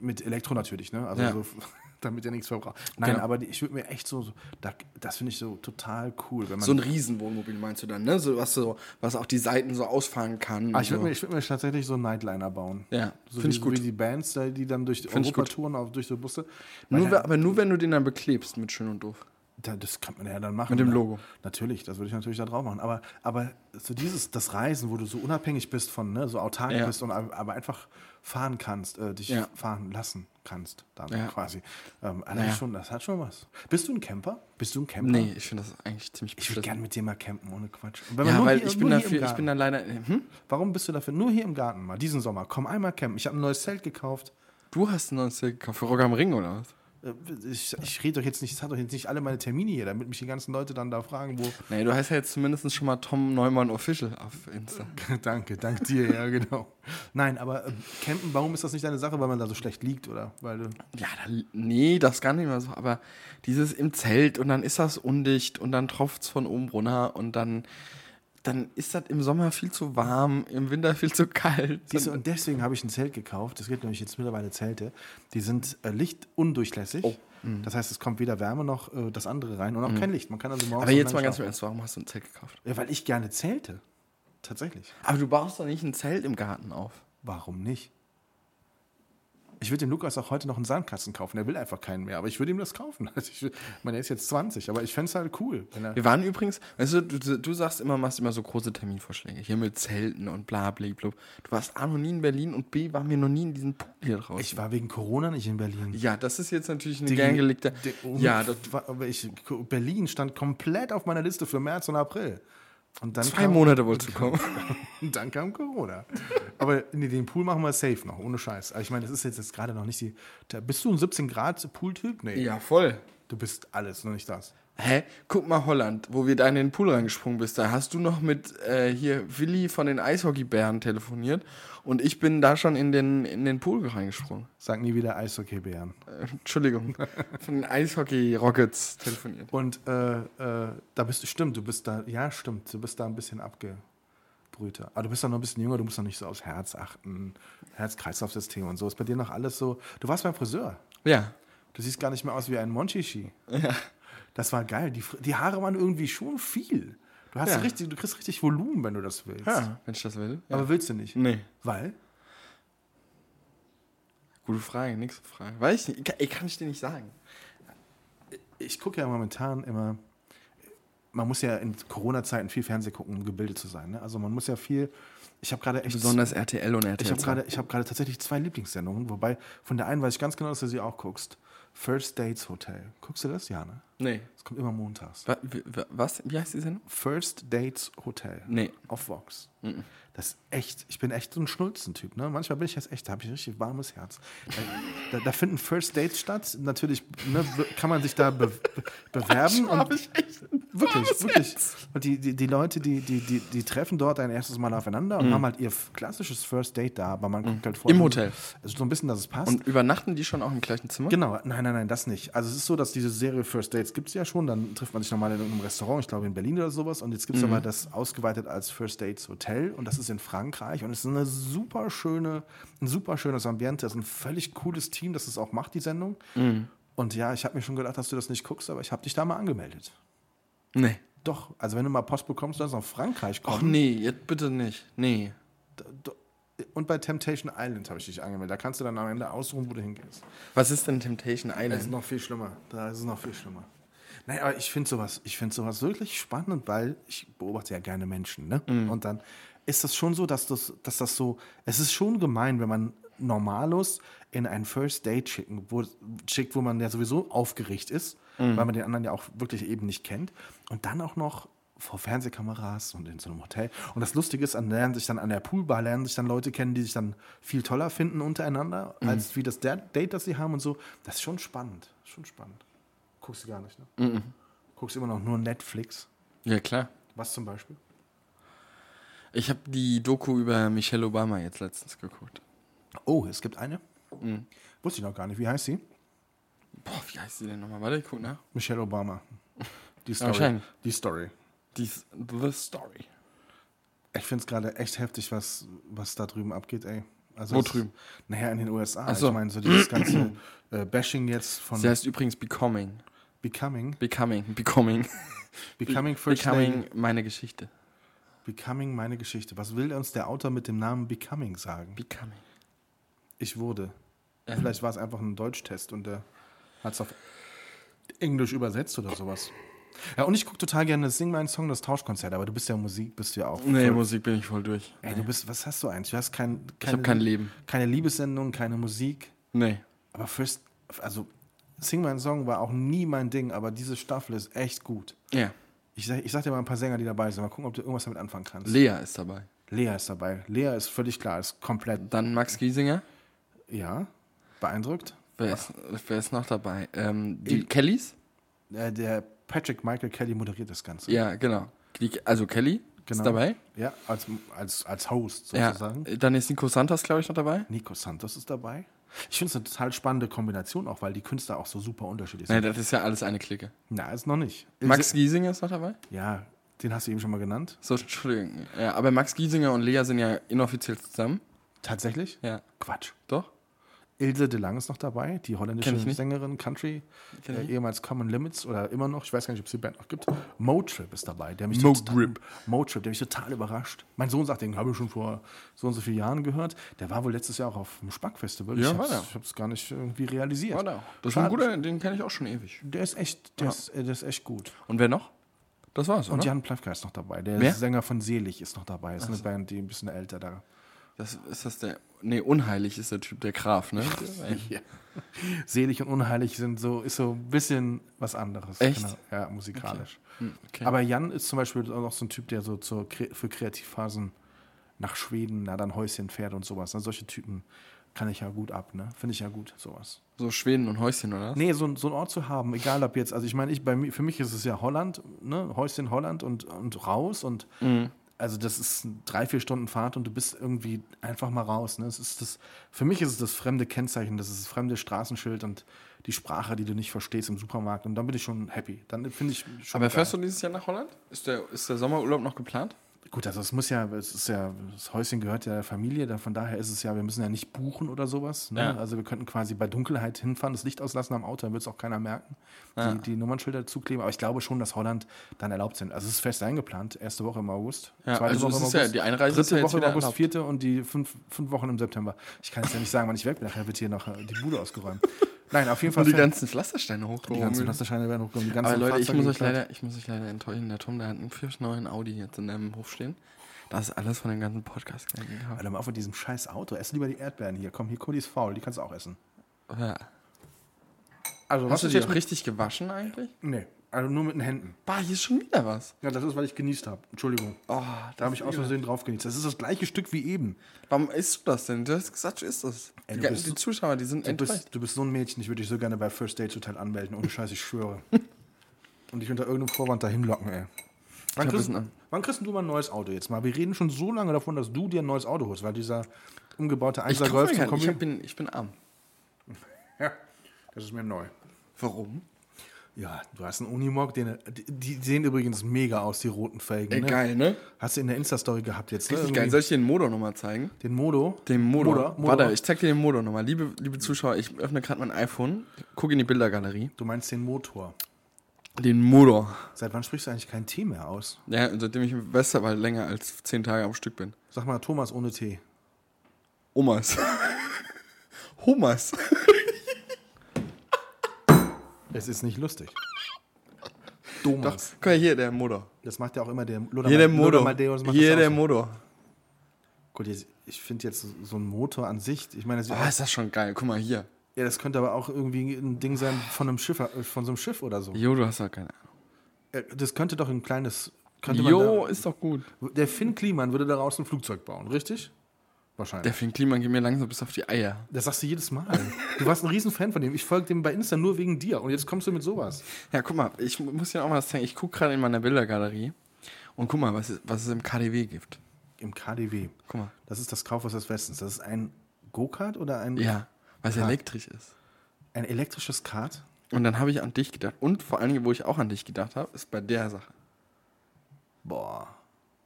mit Elektro natürlich, ne? Also Ja. so, damit er nichts verbraucht. Nein, Genau. aber die, ich würde mir echt so, so da, das finde ich so total cool, wenn man. So ein Riesenwohnmobil meinst du dann, ne? So, was, so, was auch die Seiten so ausfahren kann. ah, ich würde so. mir, ich würd mir tatsächlich so einen Nightliner bauen. Ja, so finde ich gut. So wie die Bands, da- die dann durch Find ich Europa touren, auf, durch so Busse. nur, we- aber nur wenn du den dann beklebst mit schön und doof. Da, das kann man ja dann machen. Mit dem ne? Logo. Natürlich, das würde ich natürlich da drauf machen. Aber, aber so dieses, das Reisen, wo du so unabhängig bist von, ne, so autark Ja. bist und ab- aber einfach fahren kannst, äh, dich Ja. fahren lassen kannst, dann Ja. quasi. Ähm, Naja. schon, das hat schon was. Bist du ein Camper? Bist du ein Camper? Nee, ich finde das eigentlich ziemlich Ich würde gerne mit dir mal campen, ohne Quatsch. Ja, nur weil hier- ich bin, dafür, ich bin da leider. Hm? Warum bist du dafür? Nur hier im Garten mal, diesen Sommer. Komm einmal campen. Ich habe ein neues Zelt gekauft. Du hast ein neues Zelt gekauft für Rock am Ring oder was? Äh, Ich, ich rede doch jetzt nicht, ich sage doch jetzt nicht alle meine Termine hier, damit mich die ganzen Leute dann da fragen, wo. Nee, du heißt ja jetzt zumindest schon mal Tom Neumann Official auf Insta. danke, danke dir, ja, genau. Nein, aber äh, campen, warum ist das nicht deine Sache, weil man da so schlecht liegt, oder? Weil, du- Ja, da, nee, das gar nicht mehr so. Aber dieses im Zelt und dann ist das undicht und dann tropft es von oben runter und dann, dann ist das im Sommer viel zu warm, im Winter viel zu kalt. Siehst du, und deswegen habe ich ein Zelt gekauft. Es gibt nämlich jetzt mittlerweile Zelte, die sind äh, lichtundurchlässig. Oh. Das heißt, es kommt weder Wärme noch äh, das andere rein und auch kein Licht. Man kann also morgens aber jetzt mal ganz. Ernst, warum hast du ein Zelt gekauft? Ja, weil ich gerne zelte. Tatsächlich. Aber du baust doch nicht ein Zelt im Garten auf. Warum nicht? Ich würde dem Lukas auch heute noch einen Sandkasten kaufen. Er will einfach keinen mehr, aber ich würde ihm das kaufen. Also ich, ich meine, er ist jetzt 20, aber ich fände es halt cool. Wenn er, Wir waren übrigens, weißt du, du, du sagst immer, machst immer so große Terminvorschläge. Hier mit Zelten und bla bla bla. Du warst A noch nie in Berlin und B waren wir noch nie in diesem Pool hier draußen. ich war wegen Corona nicht in Berlin. ja, das ist jetzt natürlich eine Die- gern gelegte. die- Ja, das, war- ich, Berlin stand komplett auf meiner Liste für März und April. Und dann zwei kam, Monate wolltest du kommen. Und dann kam Corona. Aber nee, den Pool machen wir safe noch, ohne Scheiß. Also ich meine, das ist jetzt, jetzt gerade noch nicht die. Da, bist du ein 17 Grad Pooltyp? Nee. Ja, voll. Du bist alles, nur nicht das. Hä? Guck mal, Holland, wo wir da in den Pool reingesprungen bist. Da hast du noch mit äh, hier Willi von den Eishockeybären telefoniert und ich bin da schon in den, in den Pool reingesprungen. Sag nie wieder Eishockeybären. Äh, Entschuldigung. von den Eishockey-Rockets telefoniert. Und äh, äh, da bist du, stimmt, du bist da, ja, stimmt, du bist da ein bisschen abgebrühter. Aber du bist doch noch ein bisschen jünger, du musst noch nicht so aufs Herz achten, Herz-Kreislauf-System und so. Ist bei dir noch alles so. Du warst beim Friseur. Ja. Du siehst gar nicht mehr aus wie ein Monchichi. Das war geil. Die, die Haare waren irgendwie schon viel. Du, hast Ja. richtig, du kriegst richtig Volumen, wenn du das willst. Ja, wenn ich das will. Ja. Aber willst du nicht? nee. Weil? Gute Frage, nächste Frage. Weiß ich nicht. Kann, ey, kann ich dir nicht sagen. Ich gucke ja momentan immer. Man muss ja in Corona-Zeiten viel Fernsehen gucken, um gebildet zu sein. Ne? Also man muss ja viel. Ich habe gerade echt. Besonders RTL und RTL. Ich habe gerade ich hab gerade tatsächlich zwei Lieblingssendungen, wobei von der einen weiß ich ganz genau, dass du sie auch guckst. First Dates Hotel. Guckst du das? Ja, ne? Nee. Das kommt immer montags. Was? Wie heißt die Sendung? First Dates Hotel. Nee. Auf Vox. Das ist echt, ich bin echt so ein Schnulzentyp. Ne? Manchmal bin ich jetzt echt, da habe ich ein richtig warmes Herz. Da, da, finden First Dates statt. Natürlich ne, kann man sich da be, be, bewerben. und, ich echt. Wirklich, wirklich. Und die, die, die Leute, die, die, die, die treffen dort ein erstes Mal aufeinander und haben halt ihr klassisches First Date da, aber man guckt halt vorher. Im Hotel. Also so ein bisschen, dass es passt. Und übernachten die schon auch im gleichen Zimmer? Genau, nein, nein, nein, das nicht. Also es ist so, dass diese Serie First Dates gibt es ja schon, dann trifft man sich nochmal in irgendeinem Restaurant, ich glaube in Berlin oder sowas, und jetzt gibt es aber das ausgeweitet als First Dates Hotel und das ist in Frankreich und es ist eine super schöne, ein super schönes Ambiente, es ist ein völlig cooles Team, das es auch macht, die Sendung. Und ja, ich habe mir schon gedacht, dass du das nicht guckst, aber ich habe dich da mal angemeldet. Nee. Doch, also wenn du mal Post bekommst, dass aus Frankreich kommt. Ach nee, jetzt bitte nicht. Nee. Und bei Temptation Island habe ich dich angemeldet. Da kannst du dann am Ende aussuchen, wo du hingehst. Was ist denn Temptation Das ist Island? noch viel schlimmer. Da ist es noch viel schlimmer. Naja, aber ich finde sowas, ich finde sowas wirklich spannend, weil ich beobachte ja gerne Menschen, ne? Und dann ist das schon so, dass das, dass das so, es ist schon gemein, wenn man Normalos in ein First Date schicken, wo, schickt, wo man ja sowieso aufgeregt ist, weil man den anderen ja auch wirklich eben nicht kennt. Und dann auch noch vor Fernsehkameras und in so einem Hotel. Und das Lustige ist, man lernt sich dann an der Poolbar, lernen sich dann Leute kennen, die sich dann viel toller finden untereinander, als wie das Date, das sie haben und so. Das ist schon spannend. Schon spannend. Guckst du gar nicht, ne? Guckst immer noch nur Netflix. Ja, klar. Was zum Beispiel? Ich habe die Doku über Michelle Obama jetzt letztens geguckt. Oh, es gibt eine. Wusste ich noch gar nicht. Wie heißt sie? Boah, wie heißt die denn nochmal? Warte, ich guck nach. Michelle Obama. Die Story. wahrscheinlich. Die Story. Die The Story. Ich finde es gerade echt heftig, was, was da drüben abgeht, ey. Also Wo drüben? Naja, in den USA. So. Ich meine, so dieses ganze äh, Bashing jetzt von Sie heißt übrigens Becoming. Becoming. Becoming. Becoming. Becoming First Becoming meine Geschichte. Becoming meine Geschichte. Was will uns der Autor mit dem Namen Becoming sagen? Becoming. Ich wurde. Ja. Vielleicht war es einfach ein Deutschtest und der hat es auf Englisch übersetzt oder sowas. Ja, und ich gucke total gerne Sing meinen Song, das Tauschkonzert, aber du bist ja Musik, bist du ja auch. Nee, voll- Musik bin ich voll durch. Ey, du bist, was hast du eigentlich? Du hast kein, Ich habe kein Leben. keine Liebessendung, keine Musik. Nee. Aber First, also Sing meinen Song war auch nie mein Ding, aber diese Staffel ist echt gut. Ja. Ich sag, ich sag dir mal ein paar Sänger, die dabei sind. Mal gucken, ob du irgendwas damit anfangen kannst. Lea ist dabei. Lea ist dabei. Lea ist völlig klar, ist komplett, Dann Max Giesinger. ja, beeindruckt. Wer ist, wer ist noch dabei? Ähm, die Kellys? Äh, der Patrick Michael Kelly moderiert das Ganze. Ja, genau. Die, also Kelly Genau. ist dabei. Ja, als, als, als Host Ja. sozusagen. Dann ist Nico Santos, glaube ich, noch dabei. Nico Santos ist dabei. Ich finde es eine total spannende Kombination auch, weil die Künstler auch so super unterschiedlich sind. das ist ja alles eine Clique. Na, ist noch nicht. Max Giesinger ist noch dabei. Ja, den hast du eben schon mal genannt. So, Entschuldigung. Ja, aber Max Giesinger und Lea sind ja inoffiziell zusammen. Tatsächlich? Ja. Quatsch. Doch? Ilse de Lang ist noch dabei, die holländische. Sängerin, Country, äh, ehemals Common Limits oder immer noch, ich weiß gar nicht, ob es die Band noch gibt. Motrip ist dabei, der mich Motrip. Motrip, der mich total überrascht. Mein Sohn sagt, den habe ich schon vor so und so vielen Jahren gehört. Der war wohl letztes Jahr auch auf dem Spack-Festival. Ja, ich war habe es gar nicht irgendwie realisiert. Oder? Das ist ein guter, den kenne ich auch schon ewig. Der ist echt, der, ist, äh, der ist echt gut. Und wer noch? Das war's, Und oder? Jan Plewka ist noch dabei. Der Wer? Sänger von Selig ist noch dabei. Ist eine Band, die ein bisschen älter da. Das, ist das der. Nee, unheilig ist der Typ, der Graf, ne? Ja. Selig und unheilig sind so, ist so ein bisschen was anderes. Echt? Genau. Ja, musikalisch. Hm, okay. Aber Jan ist zum Beispiel auch noch so ein Typ, der so zur, für Kreativphasen nach Schweden, na dann Häuschen fährt und sowas. Ne? Solche Typen kann ich ja gut ab, ne? Finde ich ja gut, sowas. So Schweden und Häuschen, oder? Nee, so, ein- so einen Ort zu haben, egal ob jetzt, also ich meine, ich, bei mir, für mich ist es ja Holland, ne? Häuschen Holland und, und raus und Mhm. Also das ist drei, vier Stunden Fahrt und du bist irgendwie einfach mal raus. Ne? Es ist das, für mich ist es das fremde Kennzeichen, das ist das fremde Straßenschild und die Sprache, die du nicht verstehst im Supermarkt. Und dann bin ich schon happy. Dann finde ich schon. Aber geil. fährst du dieses Jahr nach Holland? Ist der, ist der Sommerurlaub noch geplant? Gut, also es muss ja, es ist ja, das Häuschen gehört ja der Familie, da, von daher ist es ja, wir müssen ja nicht buchen oder sowas. Ne? Ja. Also wir könnten quasi bei Dunkelheit hinfahren, das Licht auslassen am Auto, dann wird es auch keiner merken, Ja. die, die Nummernschilder zukleben. Aber ich glaube schon, dass Holland dann erlaubt sind. Also es ist fest eingeplant, erste Woche im August, Ja, zweite also Woche es im ist ja- August, die Einreise dritte ist ja jetzt Woche im August, erlaubt. vierte und die fünf, fünf Wochen im September. Ich kann jetzt ja nicht sagen, wann ich weg bin, nachher wird hier noch äh, die Bude ausgeräumt. Nein, auf jeden Fall. Und die ganzen Pflastersteine hochgehoben. die ganzen Pflastersteine werden hochgekommen, die ganzen Aber Leute, ich muss, euch leider, ich muss euch leider enttäuschen. Der Tom, der hat einen frisch neuen Audi jetzt in deinem Hof stehen. Das ist alles von dem ganzen Podcast gekauft. Alter, mal auf mit diesem scheiß Auto. Ess lieber die Erdbeeren hier. Komm, hier, Cody ist faul, die kannst du auch essen. Ja. Also, Hast du die jetzt richtig gewaschen eigentlich? Nee, also nur mit den Händen. Bah, hier ist schon wieder was. Ja, das ist, weil ich genießt habe. Entschuldigung. Oh, Da habe ich aus Versehen drauf genießt. Das ist das gleiche Stück wie eben. Warum isst du das denn? Du hast gesagt, du isst das. Ey, die, bist die Zuschauer, die sind Du bist, du bist so ein Mädchen, ich würde dich so gerne bei First Dates Hotel anmelden. Ohne Scheiß, ich schwöre. Und dich unter irgendeinem Vorwand dahin locken, ey. Wann kriegst, wann kriegst du mal ein neues Auto jetzt mal? Wir reden schon so lange davon, dass du dir ein neues Auto holst, weil dieser umgebaute Ich, 1er kauf Golf zum ich, Kombi... hab- bin, ich bin arm. Ja, das ist mir neu. Warum? Ja, du hast einen Unimog, den, die, sehen übrigens mega aus, die roten Felgen. Ne? geil, ne? Hast du in der Insta-Story gehabt jetzt, ne? Richtig geil. Irgendwie Soll ich dir den Motor nochmal zeigen? Den Modo. Den Motor. Motor. Warte, ich zeig dir den Motor nochmal. Liebe, liebe Zuschauer, ich öffne gerade mein iPhone, gucke in die Bildergalerie. Du meinst den Motor. Den Motor. Seit wann sprichst du eigentlich kein T mehr aus? Ja, seitdem ich im Westerwald länger als zehn Tage am Stück bin. Sag mal Thomas ohne T. Omas. Homas. Es ist nicht lustig. Doch, Thomas. guck mal hier, der Motor. Das macht ja auch immer der Lothar Hier der Motor. Lothar Matthäus macht Hier das der so. Motor. Gut, jetzt, ich finde jetzt so ein Motor an sich, ich meine, das, Ah, ist das schon geil. Guck mal hier. ja, das könnte aber auch irgendwie ein Ding sein von einem Schiff, äh, von so einem Schiff oder so. Jo, du hast doch keine Äh, Das könnte doch ein kleines. Könnte Ahnung. man Jo, ist doch gut. der Finn Kliman würde daraus ein Flugzeug bauen, richtig? Wahrscheinlich. Der Finn Kliman geht mir langsam bis auf die Eier. Das sagst du jedes Mal. Du warst ein Riesenfan von dem. Ich folge dem bei Insta nur wegen dir. Und jetzt kommst du mit sowas. Ja, guck mal, ich mu- muss dir auch mal was zeigen. Ich gucke gerade in meiner Bildergalerie und guck mal, was es, was es im KDW gibt. Im KDW. Guck mal. Das ist das Kaufhaus des Westens. Das ist ein Go-Kart oder ein, Ja, was Kart. elektrisch ist. ein elektrisches Kart? Und dann habe ich an dich gedacht. Und vor allen Dingen, wo ich auch an dich gedacht habe, ist bei der Sache. Boah.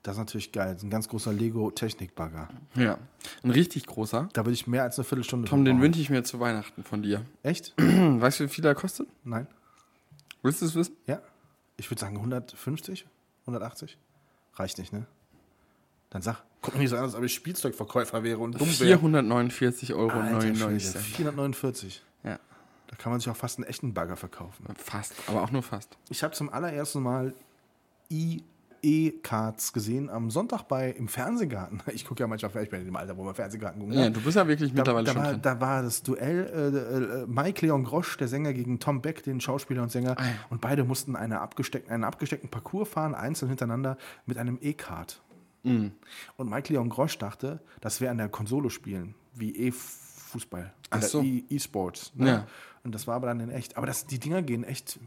Das ist natürlich geil. Das ist ein ganz großer Lego-Technik-Bagger. Ja. Ein richtig großer. Da würde ich mehr als eine Viertelstunde Tom, den wünsche ich mir zu Weihnachten von dir. Echt? Weißt du, wie viel er kostet? Nein? Willst du es wissen? Ja? Ich würde sagen 150? 180? Reicht nicht, ne? Dann sag. Guck mir nicht so an, als ob ich Spielzeugverkäufer wäre und dumm wäre. 449,99 Euro. Alter Schwede, 449. Ja, Da kann man sich auch fast einen echten Bagger verkaufen. fast. Aber auch nur fast. Ich habe zum allerersten Mal E-Cards gesehen am Sonntag bei im Fernsehgarten. Ich gucke ja manchmal, ich bin in dem Alter, wo man Fernsehgarten gucken Ja, kann. du bist ja wirklich Da, mittlerweile da, schon war, drin. da war das Duell äh, äh, Mike Leon Grosch, der Sänger, gegen Tom Beck, den Schauspieler und Sänger. Ah, ja. Und beide mussten eine abgesteckten, einen abgesteckten Parcours fahren, einzeln hintereinander, mit einem E-Card. Mhm. Und Mike Leon Grosch dachte, das wäre an der Konsole spielen, wie Fußball. Ach so. E-Sports. Ne? Ja. Und das war aber dann in echt. Aber das, die Dinger gehen echt.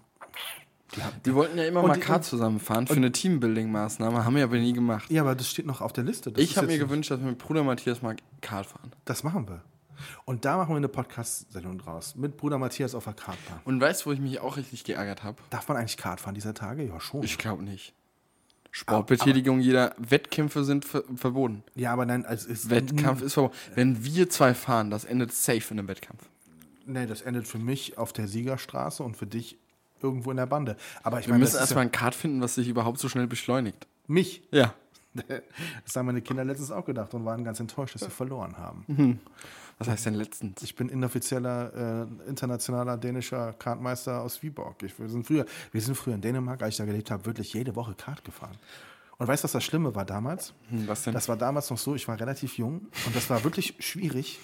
Die Wir wollten ja immer mal die- Kart zusammenfahren für eine Teambuilding-Maßnahme, haben wir aber nie gemacht. ja, aber das steht noch auf der Liste. Das ich habe mir gewünscht, dass wir mit Bruder Matthias mal Kart fahren. Das machen wir. Und da machen wir eine Podcast-Sendung draus. Mit Bruder Matthias auf der Kartbahn. Und weißt du, wo ich mich auch richtig geärgert habe? Darf man eigentlich Kart fahren dieser Tage? Ja, schon. Ich glaube nicht. Sportbetätigung jeder, Wettkämpfe sind ver verboten. ja, aber nein, also ist. Wettkampf ist verboten. Wenn wir zwei fahren, das endet safe in einem Wettkampf. Nee, das endet für mich auf der Siegerstraße und für dich irgendwo in der Bande. Aber ich Wir meine, müssen erstmal ja ein Kart finden, was sich überhaupt so schnell beschleunigt. mich. Ja. Das haben meine Kinder letztens auch gedacht und waren ganz enttäuscht, dass sie verloren haben. Was heißt denn letztens? Ich bin inoffizieller, äh, internationaler dänischer Kartmeister aus Viborg. Ich, wir, sind früher, wir sind früher in Dänemark, als ich da gelebt habe, wirklich jede Woche Kart gefahren. Und weißt du, was das Schlimme war damals? Hm, was denn? Das war damals noch so, ich war relativ jung und das war wirklich schwierig,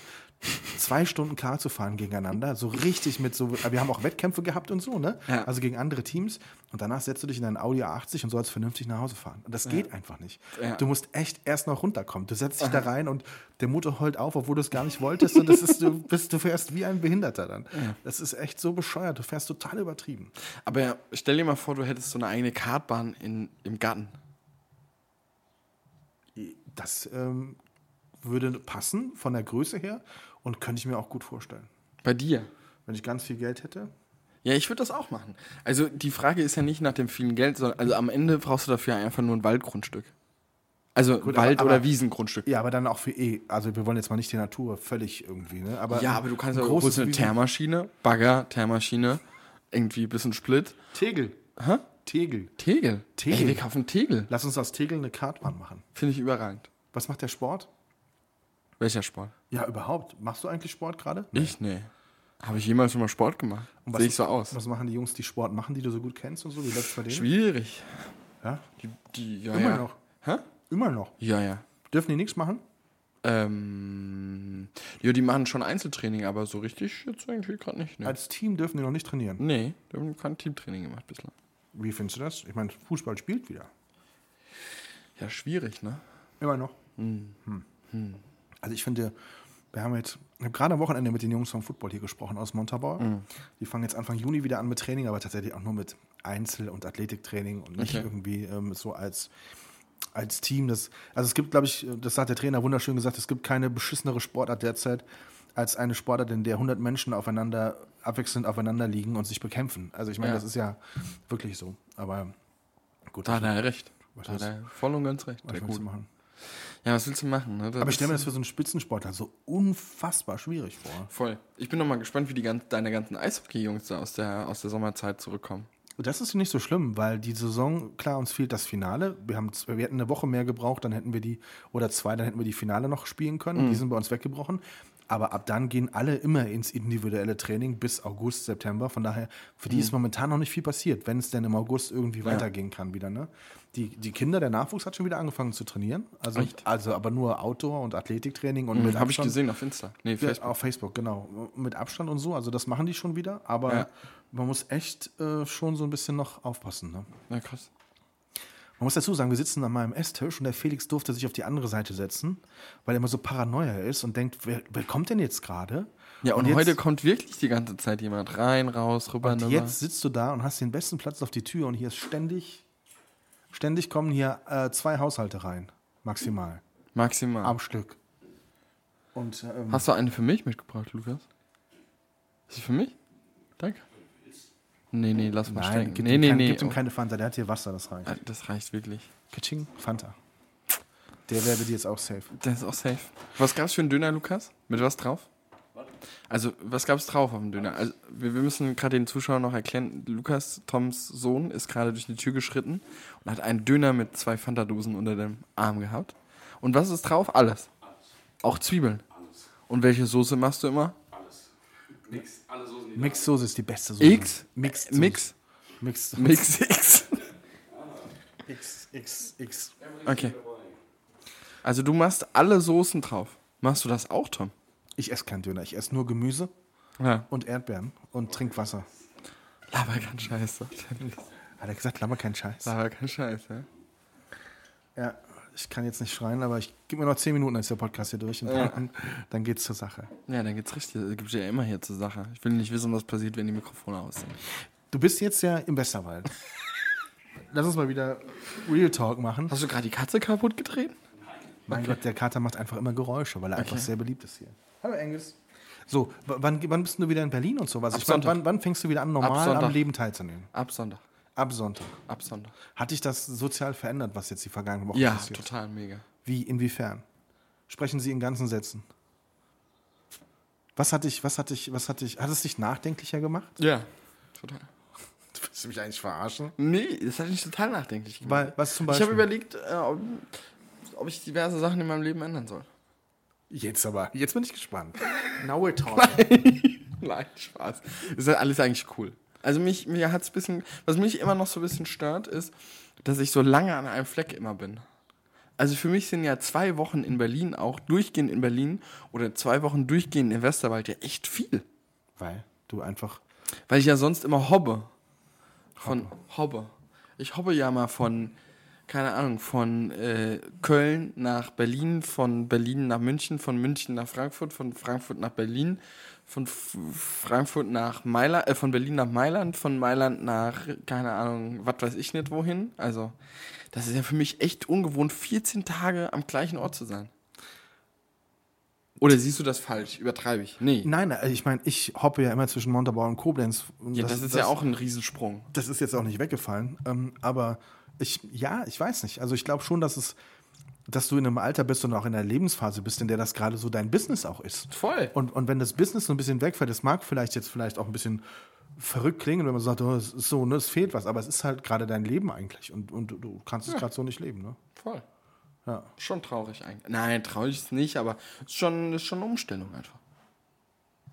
zwei Stunden Kart zu fahren gegeneinander. So richtig mit so, wir haben auch Wettkämpfe gehabt und so, ne? Ja. Also gegen andere Teams. Und danach setzt du dich in deinen Audi A80 und sollst vernünftig nach Hause fahren. Und das geht einfach nicht. Ja. Du musst echt erst noch runterkommen. Du setzt dich da rein und der Motor heult auf, obwohl du es gar nicht wolltest. Und das ist, du, bist, du fährst wie ein Behinderter dann. Das ist echt so bescheuert. Du fährst total übertrieben. Aber ja, stell dir mal vor, du hättest so eine eigene Kartbahn in, im Garten. Das ähm, würde passen von der Größe her und könnte ich mir auch gut vorstellen. Bei dir. Wenn ich ganz viel Geld hätte. Ja, ich würde das auch machen. Also die Frage ist ja nicht nach dem vielen Geld, sondern also am Ende brauchst du dafür einfach nur ein Waldgrundstück. Also Gut, Wald- aber- oder Wiesengrundstück. Ja, aber dann auch für eh. Also wir wollen jetzt mal nicht die Natur völlig irgendwie, ne? Aber Ja, aber du kannst ja holst eine Wiesen- Thermaschine, Bagger, Thermaschine, irgendwie ein bisschen Split. Tegel. Hä? Tegel. Tegel. Tegel. Ey, wir kaufen Tegel. Lass uns aus Tegel eine Kartbahn machen. Finde ich überragend. Was macht der Sport? Welcher Sport? Ja, überhaupt. Machst du eigentlich Sport gerade? Ich? Nee. Habe ich jemals schon mal Sport gemacht? Sehe ich so aus. Was machen die Jungs, die Sport machen, die du so gut kennst und so? Wie läuft's bei denen? Schwierig. Ja? Die, die, ja, Immer ja. noch. Hä? Immer noch. Ja, ja. Dürfen die nichts machen? Ähm, ja, die machen schon Einzeltraining, aber so richtig jetzt irgendwie gerade nicht. Ne? Als Team dürfen die noch nicht trainieren. nee, die haben kein Teamtraining gemacht bislang. Wie findest du das? Ich meine, Fußball spielt wieder. Ja, schwierig, ne? Immer noch. Hm. Also ich finde, wir haben jetzt, ich habe gerade am Wochenende mit den Jungs vom Football hier gesprochen aus Montabaur. Die fangen jetzt Anfang Juni wieder an mit Training, aber tatsächlich auch nur mit Einzel- und Athletiktraining und nicht Okay. irgendwie ähm, so als, als Team. Das, also es gibt, glaube ich, das hat der Trainer wunderschön gesagt, es gibt keine beschissenere Sportart derzeit als eine Sportart, in der 100 Menschen aufeinander, abwechselnd aufeinander liegen und sich bekämpfen. Also ich meine, Ja. das ist ja wirklich so. Aber gut, Da hat er recht. Da hat er voll und ganz recht. was gut. machen? Ja, was willst du machen? Ne? Aber ich stelle mir das für so einen Spitzensportler so unfassbar schwierig vor. Voll. Ich bin noch mal gespannt, wie die ganz, deine ganzen Eishockey-Jungs da aus der, aus der Sommerzeit zurückkommen. Das ist nicht so schlimm, weil die Saison, klar, uns fehlt das Finale. Wir, haben, wir hätten eine Woche mehr gebraucht, dann hätten wir die, oder zwei, dann hätten wir die Finale noch spielen können. Mhm. Die sind bei uns weggebrochen. Aber ab dann gehen alle immer ins individuelle Training bis August, September. Von daher, für die Mhm. ist momentan noch nicht viel passiert, wenn es denn im August irgendwie weitergehen kann wieder. Ne? Die, die Kinder, der Nachwuchs hat schon wieder angefangen zu trainieren. Also, Echt? also aber nur Outdoor- und Athletiktraining und mit Habe Mhm, ich gesehen auf Insta. Nee, Ja, Facebook. auf Facebook, genau. Mit Abstand und so. Also das machen die schon wieder. Aber Ja. man muss echt äh, schon so ein bisschen noch aufpassen. Ne? Ja, krass. Man muss dazu sagen, wir sitzen an meinem Esstisch und der Felix durfte sich auf die andere Seite setzen, weil er immer so paranoia ist und denkt, wer, wer kommt denn jetzt gerade? Ja, und, jetzt, heute kommt wirklich die ganze Zeit jemand rein, raus, rüber, und jetzt sitzt du da und hast den besten Platz auf die Tür und hier ist ständig, ständig kommen hier äh, zwei Haushalte rein, maximal, Maximal. am Stück. Und ähm, Hast du eine für mich mitgebracht, Lukas? Ist sie für mich? Danke. Nee, nee, lass mal nein, stecken. Nee, ihm nee, kein, nee. gib ihm keine Fanta, der hat hier Wasser, das reicht. Ah, Das reicht wirklich. Kaching, Fanta. Der wäre dir jetzt auch safe. Das ist auch safe. Was gab's für einen Döner, Lukas? Mit was drauf? Also, was gab's drauf auf dem Döner? Also, wir, wir müssen gerade den Zuschauern noch erklären, Lukas, Toms Sohn, ist gerade durch die Tür geschritten und hat einen Döner mit zwei Fanta-Dosen unter dem Arm gehabt. Und was ist drauf? Alles. Auch Zwiebeln. Und welche Soße machst du immer? Alles. Nix. Alle Die Mixsoße ist die beste Soße. X? Mixed Mix? Mix. Mix X. X, X, X. Okay. Also du machst alle Soßen drauf. Machst du das auch, Tom? Ich esse keinen Döner. Ich esse nur Gemüse Ja. und Erdbeeren und trink Wasser. Laber kein Scheiß. Hat er gesagt, laber kein Scheiß. Laber kein Scheiß, ja. Ja. Ich kann jetzt nicht schreien, aber ich gebe mir noch zehn Minuten, dann ist der Podcast hier durch und dann, dann geht's zur Sache. Ja, dann geht's richtig. Das gibt ja immer hier zur Sache. Ich will nicht wissen, was passiert, wenn die Mikrofone aus sind. Du bist jetzt ja im Westerwald. Lass uns mal wieder Real Talk machen. Hast du gerade die Katze kaputt getreten? Mein Gott, der Kater macht einfach immer Geräusche, weil er einfach sehr beliebt ist hier. Hallo Engels. So, wann, wann bist du wieder in Berlin und sowas? Ab Ich Sonntag. wann, wann fängst du wieder an, normal am Leben teilzunehmen? Ab Sonntag. Ab Sonntag. Ab Sonntag. Hat dich das sozial verändert, was jetzt die vergangenen Wochen Ja, passiert ist? total mega. Wie, inwiefern? Sprechen Sie in ganzen Sätzen. Was hat dich, was hat dich, was hat dich, hat es dich nachdenklicher gemacht? Ja, total. Du willst mich eigentlich verarschen? Nee, das hat mich total nachdenklich gemacht. Weil, was zum ich Beispiel? habe überlegt, äh, ob, ob ich diverse Sachen in meinem Leben ändern soll. jetzt aber, jetzt bin ich gespannt. Now we're talking. Nein, Spaß. Das ist alles eigentlich cool. Also mich, mir hat's bisschen, was mich immer noch so ein bisschen stört, ist, dass ich so lange an einem Fleck immer bin. Also für mich sind ja zwei Wochen in Berlin auch durchgehend in Berlin oder zwei Wochen durchgehend im Westerwald ja echt viel. Weil du einfach, Weil ich ja sonst immer hobbe. Von hobbe. Ich hobbe ja mal von, keine Ahnung, von äh, Köln nach Berlin, von Berlin nach München, von München nach Frankfurt, von Frankfurt nach Berlin, von Frankfurt nach Mailand, äh, von Berlin nach Mailand, von Mailand nach, keine Ahnung, was weiß ich nicht wohin. Also, das ist ja für mich echt ungewohnt, 14 Tage am gleichen Ort zu sein. Oder siehst du das falsch? Übertreibe ich? Nee. nein, äh, ich meine, ich hoppe ja immer zwischen Montabaur und Koblenz. Und Ja, das, ist ja auch ein Riesensprung. das ist jetzt auch nicht weggefallen. Ähm, aber ich, ja, ich weiß nicht. Also ich glaube schon, dass es, dass du in einem Alter bist und auch in einer Lebensphase bist, in der das gerade so dein Business auch ist. Voll. Und, und wenn das Business so ein bisschen wegfällt, das mag vielleicht jetzt vielleicht auch ein bisschen verrückt klingen, wenn man sagt, oh, es ist so, ne, es fehlt was, aber es ist halt gerade dein Leben eigentlich und, und du- kannst es gerade so nicht leben, ne? Voll. Ja. Schon traurig eigentlich. Nein, traurig ist nicht, aber es ist schon, ist schon eine Umstellung einfach.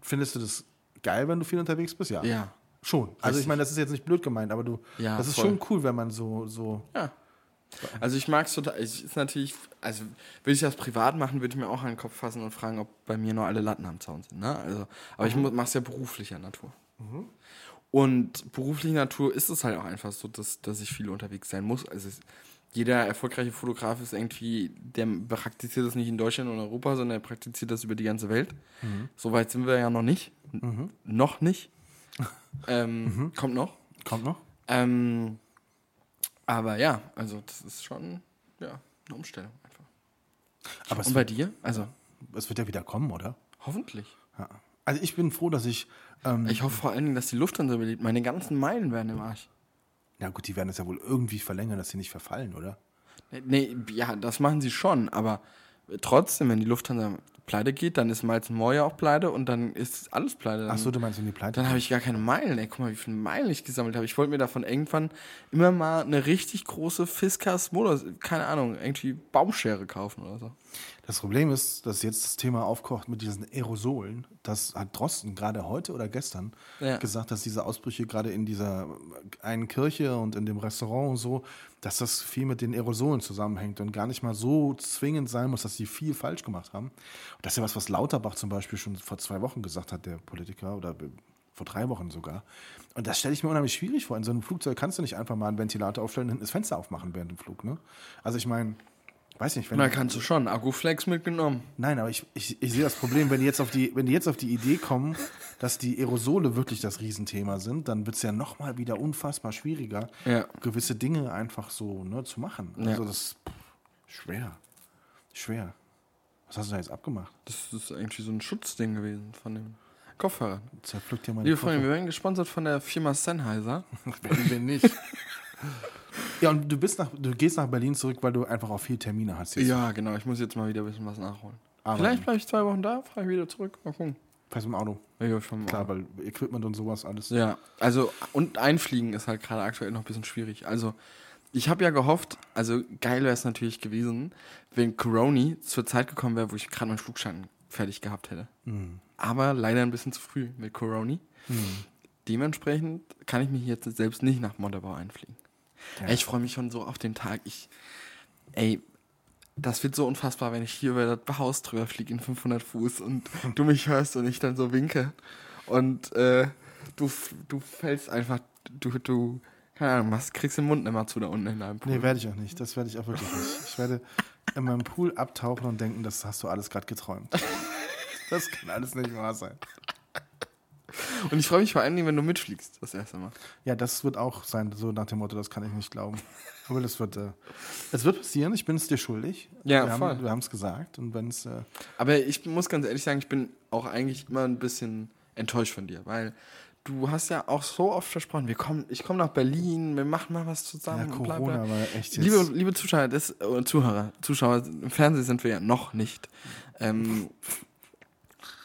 Findest du das geil, wenn du viel unterwegs bist? Ja. Ja. Schon. Also ich meine, das ist jetzt nicht blöd gemeint, aber du, Ja, das ist voll. schon cool, wenn man so, so, Ja. Also ich mag es total. Es ist natürlich, also würde ich das privat machen, würde ich mir auch an den Kopf fassen und fragen, ob bei mir noch alle Latten am Zaun sind. Ne? Also, aber ich mache es ja beruflicher Natur. Und beruflicher Natur ist es halt auch einfach so, dass, dass ich viel unterwegs sein muss. Also es, jeder erfolgreiche Fotograf ist irgendwie, der praktiziert das nicht in Deutschland und Europa, sondern er praktiziert das über die ganze Welt. So weit sind wir ja noch nicht. N- Noch nicht. ähm, Kommt noch. kommt noch? Ähm, aber ja, also das ist schon ja, eine Umstellung einfach. Aber Und bei dir? Also Es wird ja wieder kommen, oder? hoffentlich. Ja. Also ich bin froh, dass ich. Ähm, Ich hoffe vor allen Dingen, dass die Lufthansa überlebt. Meine ganzen Meilen werden im Arsch. na gut, die werden es ja wohl irgendwie verlängern, dass sie nicht verfallen, oder? Nee, ja, das machen sie schon, aber trotzdem, wenn die Lufthansa pleite geht, dann ist Miles ja auch pleite und dann ist alles pleite. Dann, Ach so, du meinst, wenn die pleite dann habe ich gar keine Meilen. Ey, guck mal, wie viele Meilen ich gesammelt habe. Ich wollte mir davon irgendwann immer mal eine richtig große Fiskas Motor, keine Ahnung, irgendwie Baumschere kaufen oder so. Das Problem ist, dass jetzt das Thema aufkocht mit diesen Aerosolen. Das hat Drosten gerade heute oder gestern Ja. gesagt, dass diese Ausbrüche gerade in dieser einen Kirche und in dem Restaurant und so, dass das viel mit den Aerosolen zusammenhängt und gar nicht mal so zwingend sein muss, dass sie viel falsch gemacht haben. Und das ist ja was, was Lauterbach zum Beispiel schon vor zwei Wochen gesagt hat, der Politiker, oder vor drei Wochen sogar. Und das stelle ich mir unheimlich schwierig vor. In so einem Flugzeug kannst du nicht einfach mal einen Ventilator aufstellen und das Fenster aufmachen während dem Flug. Ne? Also ich meine, weiß nicht, wenn Na, kannst du schon. Akkuflex mitgenommen. Nein, aber ich, ich, ich sehe das Problem, wenn die, jetzt auf die, wenn die jetzt auf die Idee kommen, dass die Aerosole wirklich das Riesenthema sind, dann wird es ja nochmal wieder unfassbar schwieriger, Ja. gewisse Dinge einfach so ne, zu machen. Ja. Also das ist pff, schwer. Schwer. Was hast du da jetzt abgemacht? Das ist irgendwie so ein Schutzding gewesen von dem Kopfhörer. Zerpflückt dir meine Liebe Freunde, wir werden gesponsert von der Firma Sennheiser. Wenn wir nicht. Ja, und du bist nach, du gehst nach Berlin zurück, weil du einfach auch viel Termine hast jetzt. Ja, genau. Ich muss jetzt mal wieder ein bisschen was nachholen. Aber- Vielleicht bleibe ich zwei Wochen da, fahre ich wieder zurück. Mal gucken. Fährst mit dem Auto. Ja, schon mal. Klar, weil Equipment und sowas alles. Ja, also und einfliegen ist halt gerade aktuell noch ein bisschen schwierig. Also ich habe ja gehofft, also geil wäre es natürlich gewesen, wenn Coroni zur Zeit gekommen wäre, wo ich gerade meinen Flugschein fertig gehabt hätte. Aber leider ein bisschen zu früh mit Coroni. Dementsprechend kann ich mich jetzt selbst nicht nach Montabaur einfliegen. Ey, Ich freue mich schon so auf den Tag. Ich, ey, das wird so unfassbar, wenn ich hier über das Haus drüber fliege in 500 Fuß und du mich hörst und ich dann so winke. Und äh, du, du fällst einfach, du, du, keine Ahnung, machst, kriegst den Mund immer zu da unten in deinem Pool. Nee, werde ich auch nicht. Das werde ich auch wirklich nicht. Ich werde, in meinem Pool abtauchen und denken, das hast du alles gerade geträumt. Das kann alles nicht wahr sein. Und ich freue mich vor allen Dingen, wenn du mitfliegst, das erste Mal. Ja, das wird auch sein, so nach dem Motto, das kann ich nicht glauben. Aber das wird, äh, es wird passieren, ich bin es dir schuldig. Ja, wir voll. Haben, wir haben es gesagt und wenn es, äh, Aber ich muss ganz ehrlich sagen, ich bin auch eigentlich immer ein bisschen enttäuscht von dir, weil du hast ja auch so oft versprochen, wir kommen, ich komme nach Berlin, wir machen mal was zusammen. ja, und bla, Corona bla. war echt jetzt. Liebe, liebe Zuschauer, das, äh, Zuhörer, Zuschauer, im Fernsehen sind wir ja noch nicht. Ähm,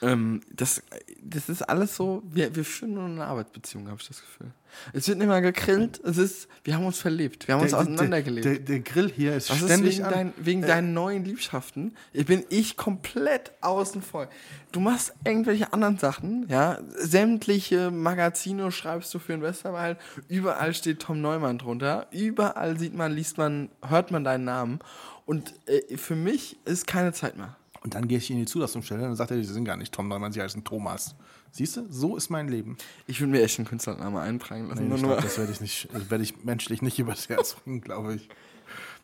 ähm, das, das ist alles so, wir, wir führen nur eine Arbeitsbeziehung, habe ich das Gefühl. Es wird nicht mal gegrillt, es ist, wir haben uns verlebt, wir haben uns der, auseinandergelebt. der, der, der Grill hier ist ist ständig wegen, an. dein, wegen deinen neuen Liebschaften? Ich bin ich komplett außen vor. Du machst irgendwelche anderen Sachen, ja. Sämtliche Magazine schreibst du für den Westerwald. Überall steht Tom Neumann drunter. Überall sieht man, liest man, hört man deinen Namen. Und äh, für mich ist keine Zeit mehr. Und dann gehe ich in die Zulassungsstelle und dann sagt er, sie sind gar nicht Tom Neumann, sie heißen Thomas. Siehst du, so ist mein Leben. Ich würde mir echt einen Künstlernamen eintragen lassen. Nee, nur ich nur. glaub, das werde ich nicht, werde ich menschlich nicht übers Herz bringen, glaube ich.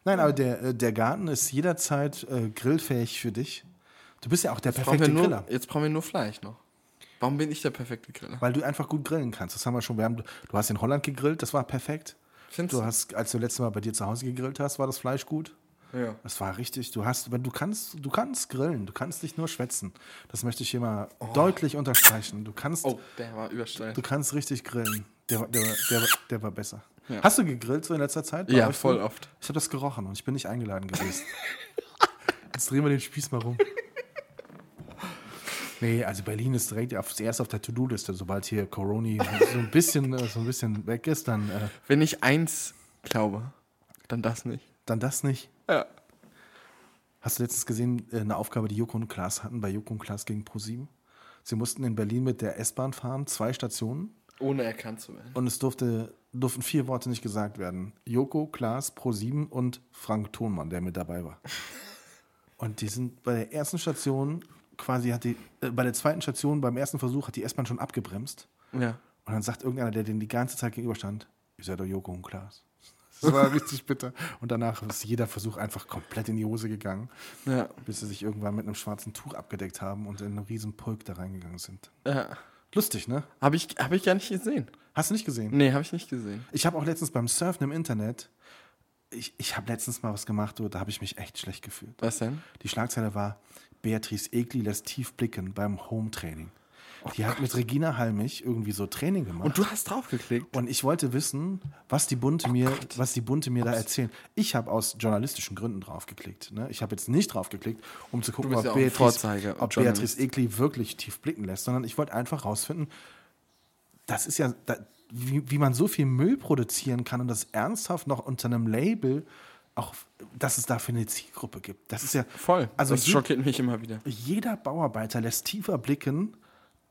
Nein, aber der, äh, der Garten ist jederzeit äh, grillfähig für dich. Du bist ja auch der Jetzt perfekte wir Griller. nur, jetzt brauchen wir nur Fleisch noch. Warum bin ich der perfekte Griller? Weil du einfach gut grillen kannst. Das haben wir schon. Wir haben, du hast in Holland gegrillt, das war perfekt. Findest Du hast, als du letztes Mal bei dir zu Hause gegrillt hast, war das Fleisch gut. Ja. Das war richtig. Du hast, wenn du kannst, du kannst grillen. Du kannst nicht nur schwätzen. Das möchte ich hier mal Oh. deutlich unterstreichen. Du kannst, Oh, der war übersteuert. du kannst richtig grillen. Der, war- der, der, der war besser. Hast du gegrillt so in letzter Zeit? Ja, voll oft. Ich habe das gerochen und ich bin nicht eingeladen gewesen. Jetzt drehen wir den Spieß mal rum. Nee, also Berlin ist direkt auf, zuerst auf der To-Do-Liste. Sobald hier Corona so ein bisschen, äh, so ein bisschen weg ist, dann, äh, Wenn ich eins glaube, dann das nicht. Dann das nicht. Ja. Hast du letztens gesehen, äh, eine Aufgabe, die Joko und Klaas hatten, bei Joko und Klaas gegen ProSieben? Sie mussten in Berlin mit der S-Bahn fahren, zwei Stationen, Ohne erkannt zu werden. und es durfte, durften vier Worte nicht gesagt werden. Joko, Klaas, ProSieben und Frank Thonmann, der mit dabei war. Und die sind bei der ersten Station quasi hat die, äh, bei der zweiten Station, beim ersten Versuch hat die S-Bahn schon abgebremst. Ja. Und dann sagt irgendeiner, der denen die ganze Zeit gegenüberstand, ihr seid doch Joko und Klaas. Das war richtig bitter. Und danach ist jeder Versuch einfach komplett in die Hose gegangen, Ja. bis sie sich irgendwann mit einem schwarzen Tuch abgedeckt haben und in einen riesen Pulk da reingegangen sind. ja. Lustig, ne? Habe ich, hab ich gar nicht gesehen. Hast du nicht gesehen? Nee, habe ich nicht gesehen. Ich habe auch letztens beim Surfen im Internet, ich, ich habe letztens mal was gemacht, da habe ich mich echt schlecht gefühlt. Was denn? Die Schlagzeile war, Beatrice Egli lässt tief blicken beim Home-Training. Die hat mit Regina Halmich irgendwie so Training gemacht. Und du hast draufgeklickt? Und ich wollte wissen, was die Bunte mir, was die Bunte mir da erzählen. Ich habe aus journalistischen Gründen draufgeklickt. Ne? Ich habe jetzt nicht draufgeklickt, um zu gucken, ob, ja Beatrice, ob. Beatrice Egli wirklich tief blicken lässt, sondern ich wollte einfach rausfinden, das ist ja, da, wie, wie man so viel Müll produzieren kann und das ernsthaft noch unter einem Label auch, dass es dafür eine Zielgruppe gibt. Das ist ja Voll. Also das schockiert mich immer wieder. jeder Bauarbeiter lässt tiefer blicken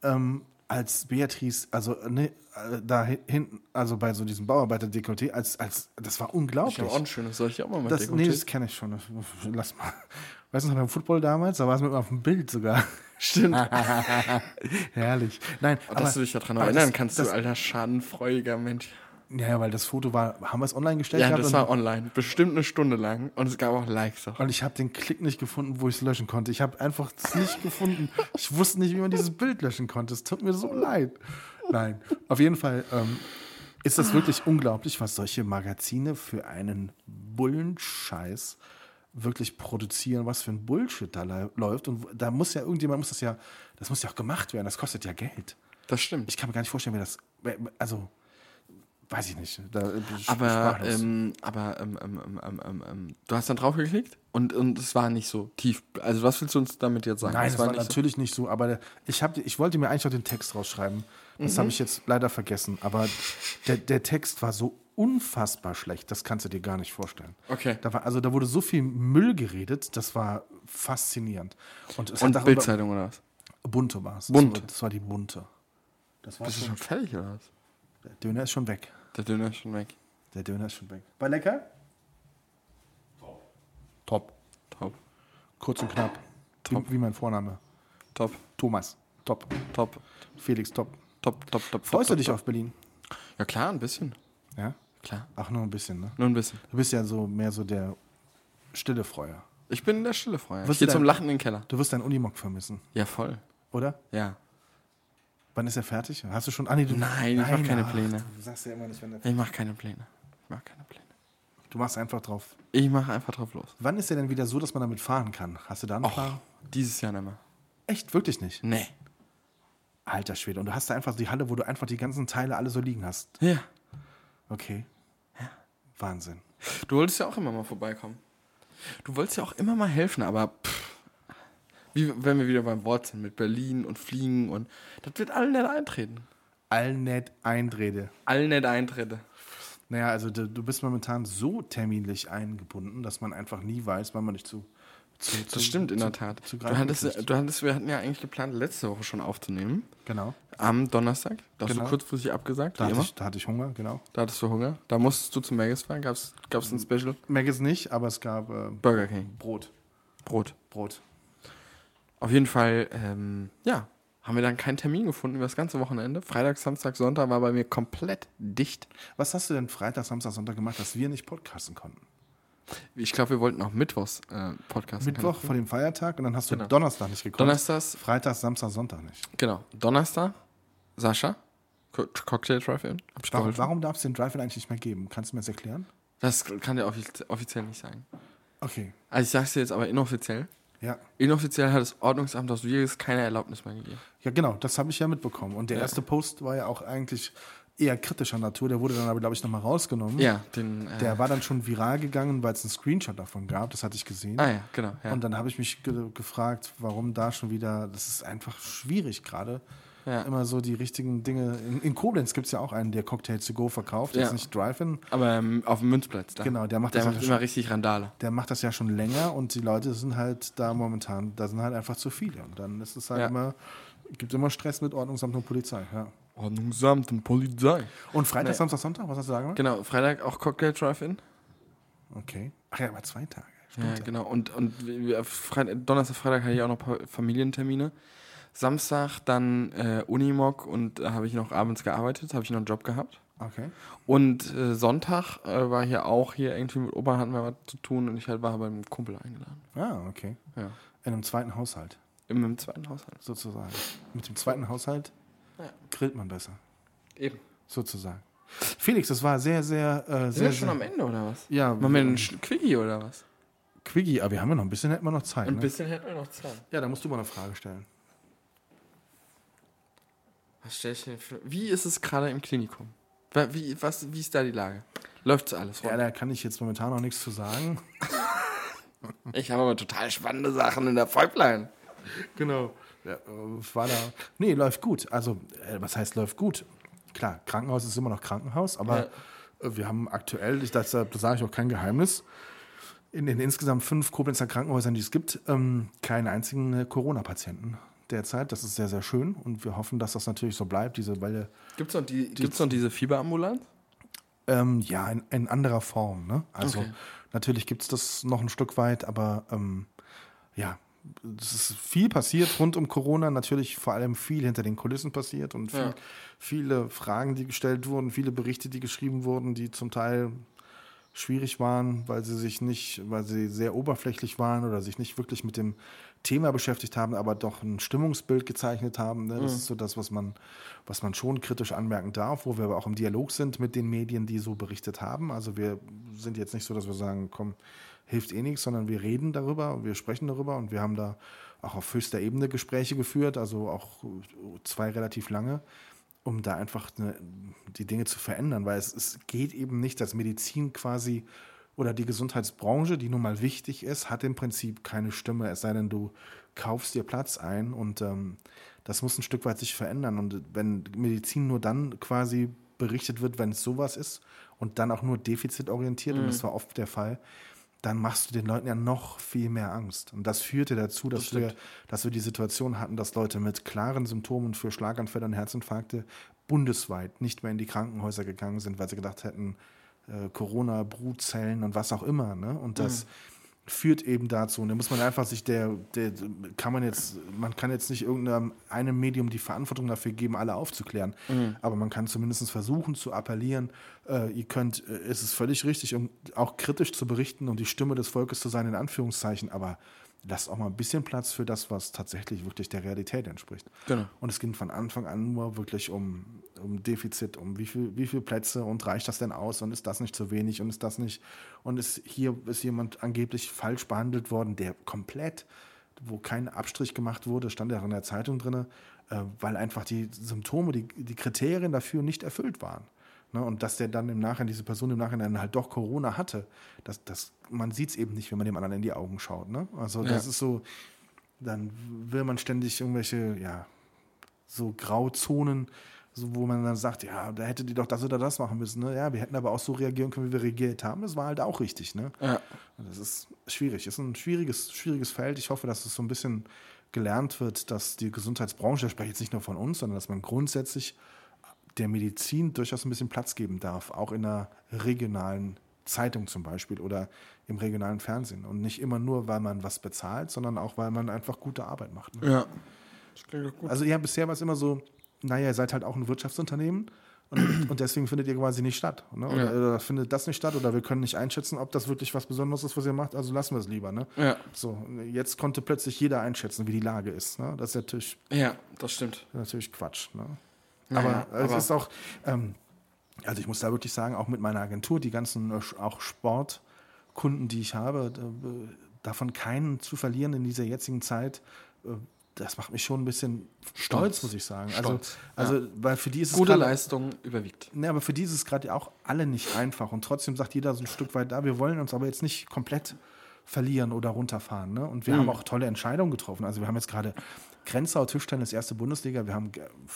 ähm, als Beatrice, also ne, äh, da hi- hinten, also bei so diesem Bauarbeiter-Dekolleté, als, als, das war Ich unglaublich. habe auch ein schönes. Soll ich auch mal mit das, nee, das kenne ich schon. Lass mal. Weißt du noch beim Football damals? Da war es mit auf dem Bild sogar. Stimmt. Herrlich. Nein, Aber, dass du dich daran aber erinnern das- kannst, das, du alter schadenfreudiger Mensch. Ja, weil das Foto war, haben wir es online gestellt? Ja, das war online. Bestimmt eine Stunde lang. Und es gab auch Likes auch. Und ich habe den Klick nicht gefunden, wo ich es löschen konnte. Ich habe einfach es nicht gefunden. Ich wusste nicht, wie man dieses Bild löschen konnte. Es tut mir so leid. Nein, auf jeden Fall ähm, ist das wirklich unglaublich, was solche Magazine für einen Bullenscheiß wirklich produzieren, was für ein Bullshit da läuft. Und da muss ja irgendjemand, muss das ja, das muss ja auch gemacht werden. Das kostet ja Geld. Das stimmt. Ich kann mir gar nicht vorstellen, wer das, also, weiß ich nicht. Da, bin ich aber ähm, aber ähm, ähm, ähm, ähm, ähm, ähm, du hast dann draufgeklickt und, und es war nicht so tief. Also was willst du uns damit jetzt sagen? Nein, Es das war, nicht so- natürlich nicht so, aber ich, hab, ich wollte mir eigentlich noch den Text rausschreiben. Das Mhm. habe ich jetzt leider vergessen. Aber der, der Text war so unfassbar schlecht, das kannst du dir gar nicht vorstellen. Okay. Da war, also da wurde so viel Müll geredet, das war faszinierend. Und, es Und auch Bildzeitung oder was? Bunte war es. Bunte. Das war, das war die Bunte. Das war Bist du schon, schon fertig oder was? der Döner ist schon weg. Der Döner ist schon weg. Der Döner ist schon weg. War lecker? Top. Top. Kurz und knapp. Wie, wie mein Vorname. Top. Thomas. Top. Top. Felix, top. Top, top, top. Freust top, du dich top. auf Berlin? Ja klar, ein bisschen. Ja? Klar. Ach, nur ein bisschen, ne? Nur ein bisschen. Du bist ja so mehr so der stille Freuer. Ich bin in der Stille. Ich Wirst gehe du zum Lachen in den Keller. Du wirst deinen Unimog vermissen, Ja, voll. oder? Ja. Wann ist er fertig? Hast du schon... Ah, nee, du, Nein, ich mach keine ach, Pläne. Du sagst ja immer nicht, wenn er... Ich mache keine Pläne. Ich mache keine Pläne. Du machst einfach drauf. Ich mache einfach drauf los. Wann ist er denn wieder so, dass man damit fahren kann? Hast du da einen Och, Plan? dieses Jahr nicht mehr. Echt, wirklich nicht? Nee. Alter Schwede. Und du hast da einfach die Halle, wo du einfach die ganzen Teile alle so liegen hast. Ja. Okay. Wahnsinn. Du wolltest ja auch immer mal vorbeikommen. Du wolltest ja auch immer mal helfen, aber pff, wie wenn wir wieder beim Wort sind mit Berlin und Fliegen und das wird allen nicht eintreten. Allnet Eindrede. Allen nicht eintreten. Naja, also du, du bist momentan so terminlich eingebunden, dass man einfach nie weiß, wann man dich zu. zu Das stimmt in zu, der Tat. Zu Du hattest, du hattest, wir hatten ja eigentlich geplant, letzte Woche schon aufzunehmen. Genau. Am Donnerstag. Da hast Genau. du kurzfristig abgesagt, Da hatte, ich, da hatte ich Hunger, genau. Da hattest du Hunger. Da musstest du zum Maggis fahren. Gab es ein Special? Maggis nicht, aber es gab äh, Burger King. Brot. Brot. Brot. Auf jeden Fall, ähm, ja, haben wir dann keinen Termin gefunden über das ganze Wochenende. Freitag, Samstag, Sonntag war bei mir komplett dicht. Was hast du denn Freitag, Samstag, Sonntag gemacht, dass wir nicht podcasten konnten? Ich glaube, wir wollten auch Mittwochs äh, podcasten. Mittwoch vor dem Feiertag und dann hast du Genau. Donnerstag nicht gekonnt. Donnerstags, Freitag, Samstag, Sonntag nicht. genau. Donnerstag, Sascha, Co Cocktail Drive-In. Warum, warum darf es den Drive eigentlich nicht mehr geben? Kannst du mir das erklären? Das kann der offiz offiziell nicht sagen. Okay. Also ich sag's dir jetzt aber inoffiziell. Ja. Inoffiziell hat das Ordnungsamt aus Virus keine Erlaubnis mehr gegeben. Ja, genau, das habe ich ja mitbekommen. Und der Ja. erste Post war ja auch eigentlich eher kritischer Natur. Der wurde dann aber, glaube ich, nochmal rausgenommen. Ja, den. Äh, Der war dann schon viral gegangen, weil es einen Screenshot davon gab. Das hatte ich gesehen. ah ja, genau. Ja. Und dann habe ich mich ge gefragt, warum da schon wieder. Das ist einfach schwierig gerade. Ja. Immer so die richtigen Dinge. In, in Koblenz gibt es ja auch einen, der Cocktails to go verkauft. Der Ja. ist nicht Drive-In. Aber ähm, auf dem Münzplatz da. Genau, der macht Der das macht ja immer richtig Randale. Der macht das ja schon länger und die Leute sind halt da momentan, da sind halt einfach zu viele. Und dann ist es halt Ja. immer, gibt immer Stress mit Ordnungsamt und Polizei. Ja. Ordnungsamt und Polizei. Und Freitag, Nee. Samstag, Sonntag, was hast du da gemacht? Genau, Freitag auch Cocktail Drive-In. Okay. Ach ja, aber zwei Tage. Stimmt. Ja, genau. Und, und wir- Freitag, Donnerstag, Freitag hatte ich auch noch ein paar Familientermine. Samstag dann äh, Unimog und da habe ich noch abends gearbeitet, habe ich noch einen Job gehabt. Okay. Und äh, Sonntag äh, war hier auch hier irgendwie mit Opa hatten wir was zu tun und ich halt war beim Kumpel eingeladen. Ah, okay. Ja. In einem zweiten Haushalt, Im, im zweiten Haushalt. sozusagen. Mit dem zweiten Haushalt Ja. grillt man besser, Eben. sozusagen. Felix, das war sehr, sehr, äh, Sind sehr, wir schon sehr am Ende oder was? ja, Machen wir einen Sch- Quickie oder was? Quickie, aber wir haben ja noch ein bisschen, hätten wir noch Zeit. Ein Ne? bisschen hätten wir noch Zeit. Ja, da musst du mal eine Frage stellen. Was stell ich denn für, wie ist es gerade im Klinikum? Wie, was, wie ist da die Lage? Läuft's alles? Ja, da kann ich jetzt momentan noch nichts zu sagen. Ich habe aber total spannende Sachen in der Pipeline. Genau. Ja, äh, war da. Nee, läuft gut. Also, äh, was heißt läuft gut? Klar, Krankenhaus ist immer noch Krankenhaus, aber äh, wir haben aktuell, ich, das, das sage ich auch kein Geheimnis, in den insgesamt fünf Koblenzer Krankenhäusern, die es gibt, ähm, keinen einzigen Corona-Patienten derzeit. Das ist sehr, sehr schön und wir hoffen, dass das natürlich so bleibt, diese Welle. Gibt's noch, die, gibt's noch diese Fieberambulanz? Ähm, ja, in, in anderer Form. Ne? Also Okay. natürlich gibt es das noch ein Stück weit, aber ähm, ja, es ist viel passiert rund um Corona, natürlich vor allem viel hinter den Kulissen passiert und viel, Ja. viele Fragen, die gestellt wurden, viele Berichte, die geschrieben wurden, die zum Teil schwierig waren, weil sie sich nicht, weil sie sehr oberflächlich waren oder sich nicht wirklich mit dem Thema beschäftigt haben, aber doch ein Stimmungsbild gezeichnet haben. Ne? Das ist so das, was man, was man schon kritisch anmerken darf, wo wir aber auch im Dialog sind mit den Medien, die so berichtet haben. Also wir sind jetzt nicht so, dass wir sagen, komm, hilft eh nichts, sondern wir reden darüber, wir sprechen darüber und wir haben da auch auf höchster Ebene Gespräche geführt, also auch zwei relativ lange, um da einfach ne, die Dinge zu verändern, weil es, es geht eben nicht, dass Medizin quasi oder die Gesundheitsbranche, die nun mal wichtig ist, hat im Prinzip keine Stimme, es sei denn, du kaufst dir Platz ein und ähm, das muss ein Stück weit sich verändern. Und wenn Medizin nur dann quasi berichtet wird, wenn es sowas ist und dann auch nur defizitorientiert, und das war oft der Fall, dann machst du den Leuten ja noch viel mehr Angst. Und das führte dazu, dass, wir, dass wir die Situation hatten, dass Leute mit klaren Symptomen für Schlaganfälle und Herzinfarkte bundesweit nicht mehr in die Krankenhäuser gegangen sind, weil sie gedacht hätten, äh, Corona, Brutzellen und was auch immer. Ne? Und dass, führt eben dazu. Und da muss man einfach sich der, der, kann man jetzt, man kann jetzt nicht irgendeinem einem Medium die Verantwortung dafür geben, alle aufzuklären. Mhm. Aber man kann zumindest versuchen zu appellieren, äh, ihr könnt, äh, es ist völlig richtig, um auch kritisch zu berichten und die Stimme des Volkes zu sein, in Anführungszeichen, aber lasst auch mal ein bisschen Platz für das, was tatsächlich wirklich der Realität entspricht. Genau. Und es ging von Anfang an nur wirklich um, um Defizit, um wie viel, wie viele Plätze und reicht das denn aus und ist das nicht zu wenig und ist das nicht. Und ist hier ist jemand angeblich falsch behandelt worden, der komplett, wo kein Abstrich gemacht wurde, stand ja in der Zeitung drin, äh, weil einfach die Symptome, die, die Kriterien dafür nicht erfüllt waren. Ne, und dass der dann im Nachhinein, diese Person im Nachhinein halt doch Corona hatte, das, das, man sieht es eben nicht, wenn man dem anderen in die Augen schaut. Ne? Also das ja. ist so, dann will man ständig irgendwelche, ja, so Grauzonen, so, wo man dann sagt, ja, da hätte die doch das oder das machen müssen. Ne? Ja, wir hätten aber auch so reagieren können, wie wir reagiert haben. Das war halt auch richtig. Ne? Ja. Das ist schwierig. Das ist ein schwieriges, schwieriges Feld. Ich hoffe, dass es so ein bisschen gelernt wird, dass die Gesundheitsbranche, ich spreche jetzt nicht nur von uns, sondern dass man grundsätzlich der Medizin durchaus ein bisschen Platz geben darf, auch in einer regionalen Zeitung zum Beispiel oder im regionalen Fernsehen. Und nicht immer nur, weil man was bezahlt, sondern auch, weil man einfach gute Arbeit macht. Ne? Ja. Also ja, bisher war es immer so, naja, ihr seid halt auch ein Wirtschaftsunternehmen und, und deswegen findet ihr quasi nicht statt. Ne? Oder, ja. oder, findet das nicht statt oder wir können nicht einschätzen, ob das wirklich was Besonderes ist, was ihr macht, also lassen wir es lieber. Ne? Ja. So, jetzt konnte plötzlich jeder einschätzen, wie die Lage ist. Ne? Das ist natürlich. Ja, das stimmt. Natürlich Quatsch. Ne? Naja, aber, aber es ist auch, ähm, also ich muss da wirklich sagen, auch mit meiner Agentur, die ganzen äh, auch Sportkunden, die ich habe, davon keinen zu verlieren in dieser jetzigen Zeit, äh, das macht mich schon ein bisschen stolz, stolz muss ich sagen. Also, stolz. Also, also ja. weil für die ist Gute es grade, Leistung überwiegt. Ne, aber für die ist es gerade auch alle nicht einfach. Und trotzdem sagt jeder so ein Stück weit da, wir wollen uns aber jetzt nicht komplett verlieren oder runterfahren. Ne? Und wir mhm. haben auch tolle Entscheidungen getroffen. Also wir haben jetzt gerade Grenzau Tischtennis erste Bundesliga. Wir haben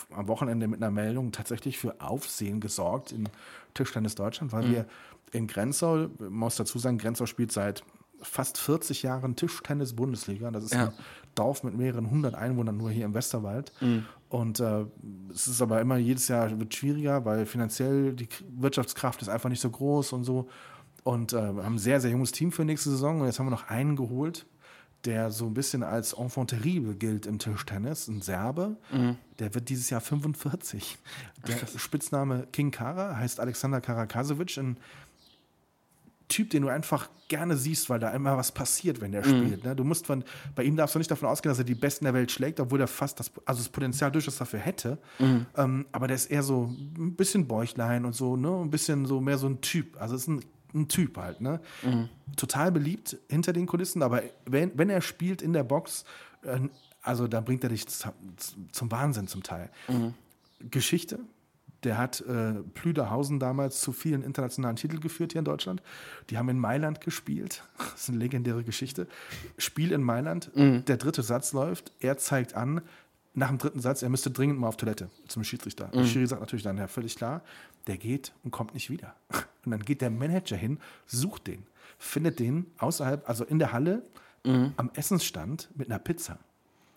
am Wochenende mit einer Meldung tatsächlich für Aufsehen gesorgt in Tischtennis Deutschland, weil mhm. wir in Grenzau, man muss dazu sagen, Grenzau spielt seit fast 40 Jahren Tischtennis Bundesliga. Das ist ja. ein Dorf mit mehreren hundert Einwohnern nur hier im Westerwald. Mhm. Und äh, es ist aber immer jedes Jahr wird schwieriger, weil finanziell die Wirtschaftskraft ist einfach nicht so groß und so. Und äh, haben ein sehr, sehr junges Team für nächste Saison. Und jetzt haben wir noch einen geholt, der so ein bisschen als Enfant terrible gilt im Tischtennis, ein Serbe. Mhm. Der wird dieses Jahr 45. Der Spitzname King Kara heißt Alexander Karakasevic, ein Typ, den du einfach gerne siehst, weil da immer was passiert, wenn der mhm. spielt. Ne? Du musst von, bei ihm darfst du nicht davon ausgehen, dass er die Besten der Welt schlägt, obwohl er fast das, also das Potenzial durchaus dafür hätte. Mhm. Ähm, aber der ist eher so ein bisschen Bäuchlein und so, ne? Ein bisschen so mehr so ein Typ. Also ist ein ein Typ halt, ne? Mhm. Total beliebt hinter den Kulissen, aber wenn, wenn er spielt in der Box, äh, also da bringt er dich zum Wahnsinn zum Teil. Mhm. Geschichte, der hat äh, Plüderhausen damals zu vielen internationalen Titeln geführt hier in Deutschland. Die haben in Mailand gespielt. Das ist eine legendäre Geschichte. Spiel in Mailand, mhm. der dritte Satz läuft, er zeigt an, nach dem dritten Satz, er müsste dringend mal auf Toilette zum Schiedsrichter. Mhm. Der Schiri sagt natürlich dann, ja, völlig klar, der geht und kommt nicht wieder. Und dann geht der Manager hin, sucht den, findet den außerhalb, also in der Halle, mhm. am Essensstand mit einer Pizza.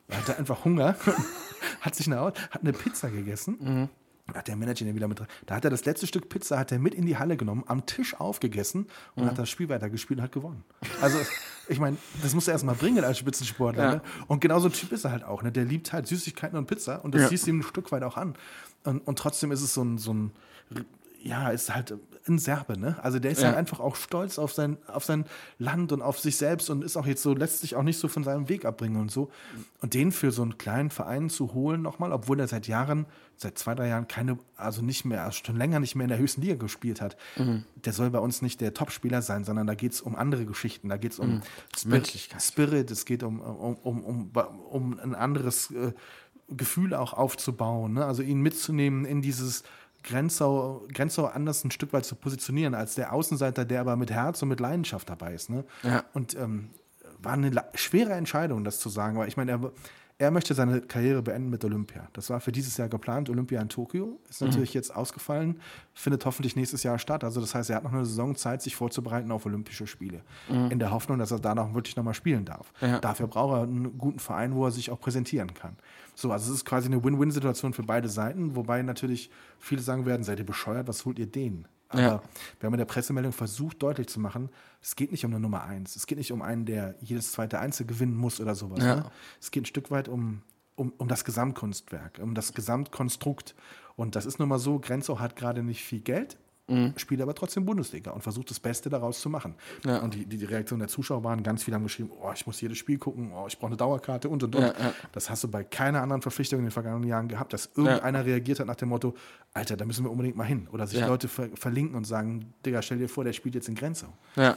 Er hatte einfach Hunger, hat sich eine, hat eine Pizza gegessen. Mhm hat der Manager den wieder mit. Da hat er das letzte Stück Pizza hat er mit in die Halle genommen, am Tisch aufgegessen und mhm. hat das Spiel weitergespielt und hat gewonnen. Also, ich meine, das muss er erstmal bringen als Spitzensportler. Ja. Ne? Und genauso ein Typ ist er halt auch. Ne? Der liebt halt Süßigkeiten und Pizza und das ja. siehst du ihm ein Stück weit auch an. Und, und trotzdem ist es so ein, so ein ja, ist halt ein Serbe, ne? Also der ist ja. halt einfach auch stolz auf sein, auf sein Land und auf sich selbst und ist auch jetzt so, lässt sich auch nicht so von seinem Weg abbringen und so. Und den für so einen kleinen Verein zu holen nochmal, obwohl er seit Jahren, seit zwei, drei Jahren keine, also nicht mehr, also schon länger nicht mehr in der höchsten Liga gespielt hat, mhm. der soll bei uns nicht der Topspieler sein, sondern da geht es um andere Geschichten. Da geht es um mhm. Spirit, Spirit, es geht um, um, um, um, um ein anderes äh, Gefühl auch aufzubauen, ne? Also ihn mitzunehmen in dieses Grenzau, Grenzau anders ein Stück weit zu positionieren, als der Außenseiter, der aber mit Herz und mit Leidenschaft dabei ist. Ne? Ja. Und ähm, war eine schwere Entscheidung, das zu sagen, weil ich meine, er, er möchte seine Karriere beenden mit Olympia. Das war für dieses Jahr geplant. Olympia in Tokio ist mhm. natürlich mhm. jetzt ausgefallen, findet hoffentlich nächstes Jahr statt. Also das heißt, er hat noch eine Saison Zeit, sich vorzubereiten auf Olympische Spiele. Mhm. In der Hoffnung, dass er danach wirklich nochmal spielen darf. Ja. Dafür braucht er einen guten Verein, wo er sich auch präsentieren kann. So, also es ist quasi eine Win-Win-Situation für beide Seiten, wobei natürlich viele sagen werden, seid ihr bescheuert, was holt ihr den? Aber Ja. wir haben in der Pressemeldung versucht, deutlich zu machen, es geht nicht um eine Nummer eins. Es geht nicht um einen, der jedes zweite Einzel gewinnen muss oder sowas. Ja. Ne? Es geht ein Stück weit um, um, um das Gesamtkunstwerk, um das Gesamtkonstrukt. Und das ist nun mal so, Grenzau hat gerade nicht viel Geld, spielt aber trotzdem Bundesliga und versucht das Beste daraus zu machen. Ja. Und die, die, die Reaktion der Zuschauer waren, ganz viele haben geschrieben, oh, ich muss jedes Spiel gucken, oh, ich brauche eine Dauerkarte und und und. Ja, ja. Das hast du bei keiner anderen Verpflichtung in den vergangenen Jahren gehabt, dass irgendeiner reagiert hat nach dem Motto, Alter, da müssen wir unbedingt mal hin. Oder sich. Leute ver verlinken und sagen, Digga, stell dir vor, der spielt jetzt in Grenzau. Ja,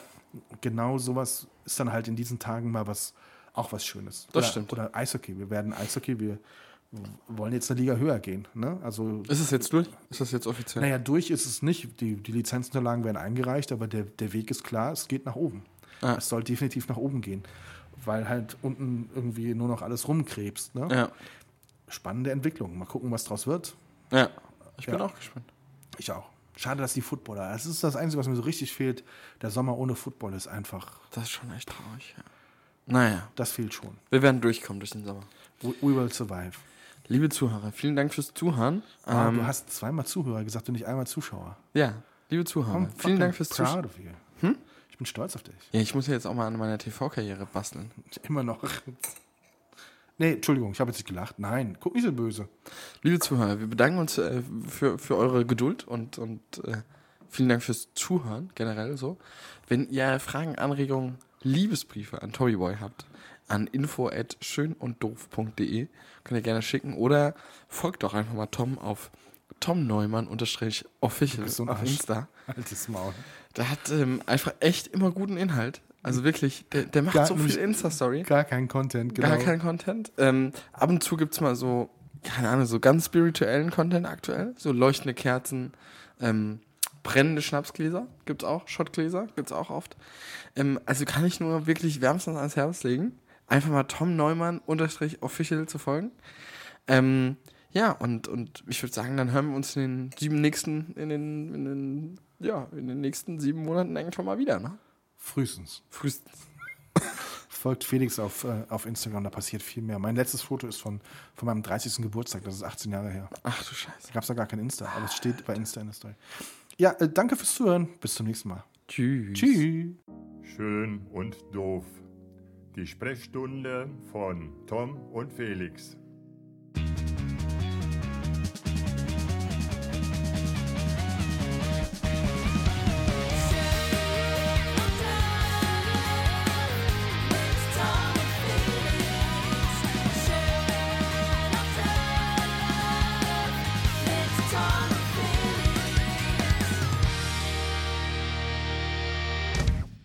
Genau sowas ist dann halt in diesen Tagen mal was, auch was Schönes. Das oder, stimmt. Oder Eishockey. Wir werden Eishockey, wir wollen jetzt eine Liga höher gehen. Ne? Also ist es jetzt durch? Ist das jetzt offiziell? naja, durch ist es nicht. Die, die Lizenzunterlagen werden eingereicht, aber der, der Weg ist klar, es geht nach oben. Ah. Es soll definitiv nach oben gehen. Weil halt unten irgendwie nur noch alles rumkrebst. Ne? Ja, Spannende Entwicklung. Mal gucken, was draus wird. ja. Ich bin Ja. auch gespannt. Ich auch. Schade, dass die Footballer. Das ist das Einzige, was mir so richtig fehlt. Der Sommer ohne Football ist einfach. Das ist schon echt traurig, ja. Naja, Das fehlt schon. wir werden durchkommen durch den Sommer. We, we will survive. Liebe Zuhörer, vielen Dank fürs Zuhören. Ah, Ähm, du hast zweimal Zuhörer gesagt und nicht einmal Zuschauer. ja, liebe Zuhörer, vielen Dank fürs Zuschauen. Hm? Ich bin stolz auf dich. Ja, ich muss ja jetzt auch mal an meiner TV-Karriere basteln. Immer noch. Nee, Entschuldigung, ich habe jetzt nicht gelacht. Nein, guck nicht so böse. Liebe Zuhörer, wir bedanken uns äh, für, für eure Geduld und, und äh, vielen Dank fürs Zuhören, generell so. Wenn ihr Fragen, Anregungen, Liebesbriefe an Tobyboy habt, an info at schönunddoof.de könnt ihr gerne schicken oder folgt doch einfach mal Tom auf Tom Neumann unterstrich official so auf. Insta. Altes Maul. Der hat ähm, einfach echt immer guten Inhalt. Also wirklich, der, der macht Gar so viel Insta-Story. Gar kein Content, genau. Gar kein Content. Ähm, ab und zu gibt es mal so, keine Ahnung, so ganz spirituellen Content aktuell. So leuchtende Kerzen, ähm, brennende Schnapsgläser gibt's auch, Schottgläser gibt's auch oft. Ähm, also kann ich nur wirklich wärmstens ans Herz legen. Einfach mal Tom Neumann unterstrich official zu folgen. Ähm, ja, und, und ich würde sagen, dann hören wir uns in den sieben nächsten, in den, in den, ja, in den nächsten sieben Monaten irgendwann mal wieder, ne? Frühestens. Frühestens. Folgt Felix auf, äh, auf Instagram, da passiert viel mehr. Mein letztes Foto ist von, von meinem 30. Geburtstag, das ist 18 Jahre her. Ach du Scheiße. Da gab es da gar kein Insta, aber es steht bei Insta in der Story. Ja, äh, danke fürs Zuhören. Bis zum nächsten Mal. Tschüss. Tschüss. Schön und doof. Die Sprechstunde von Tom und Felix.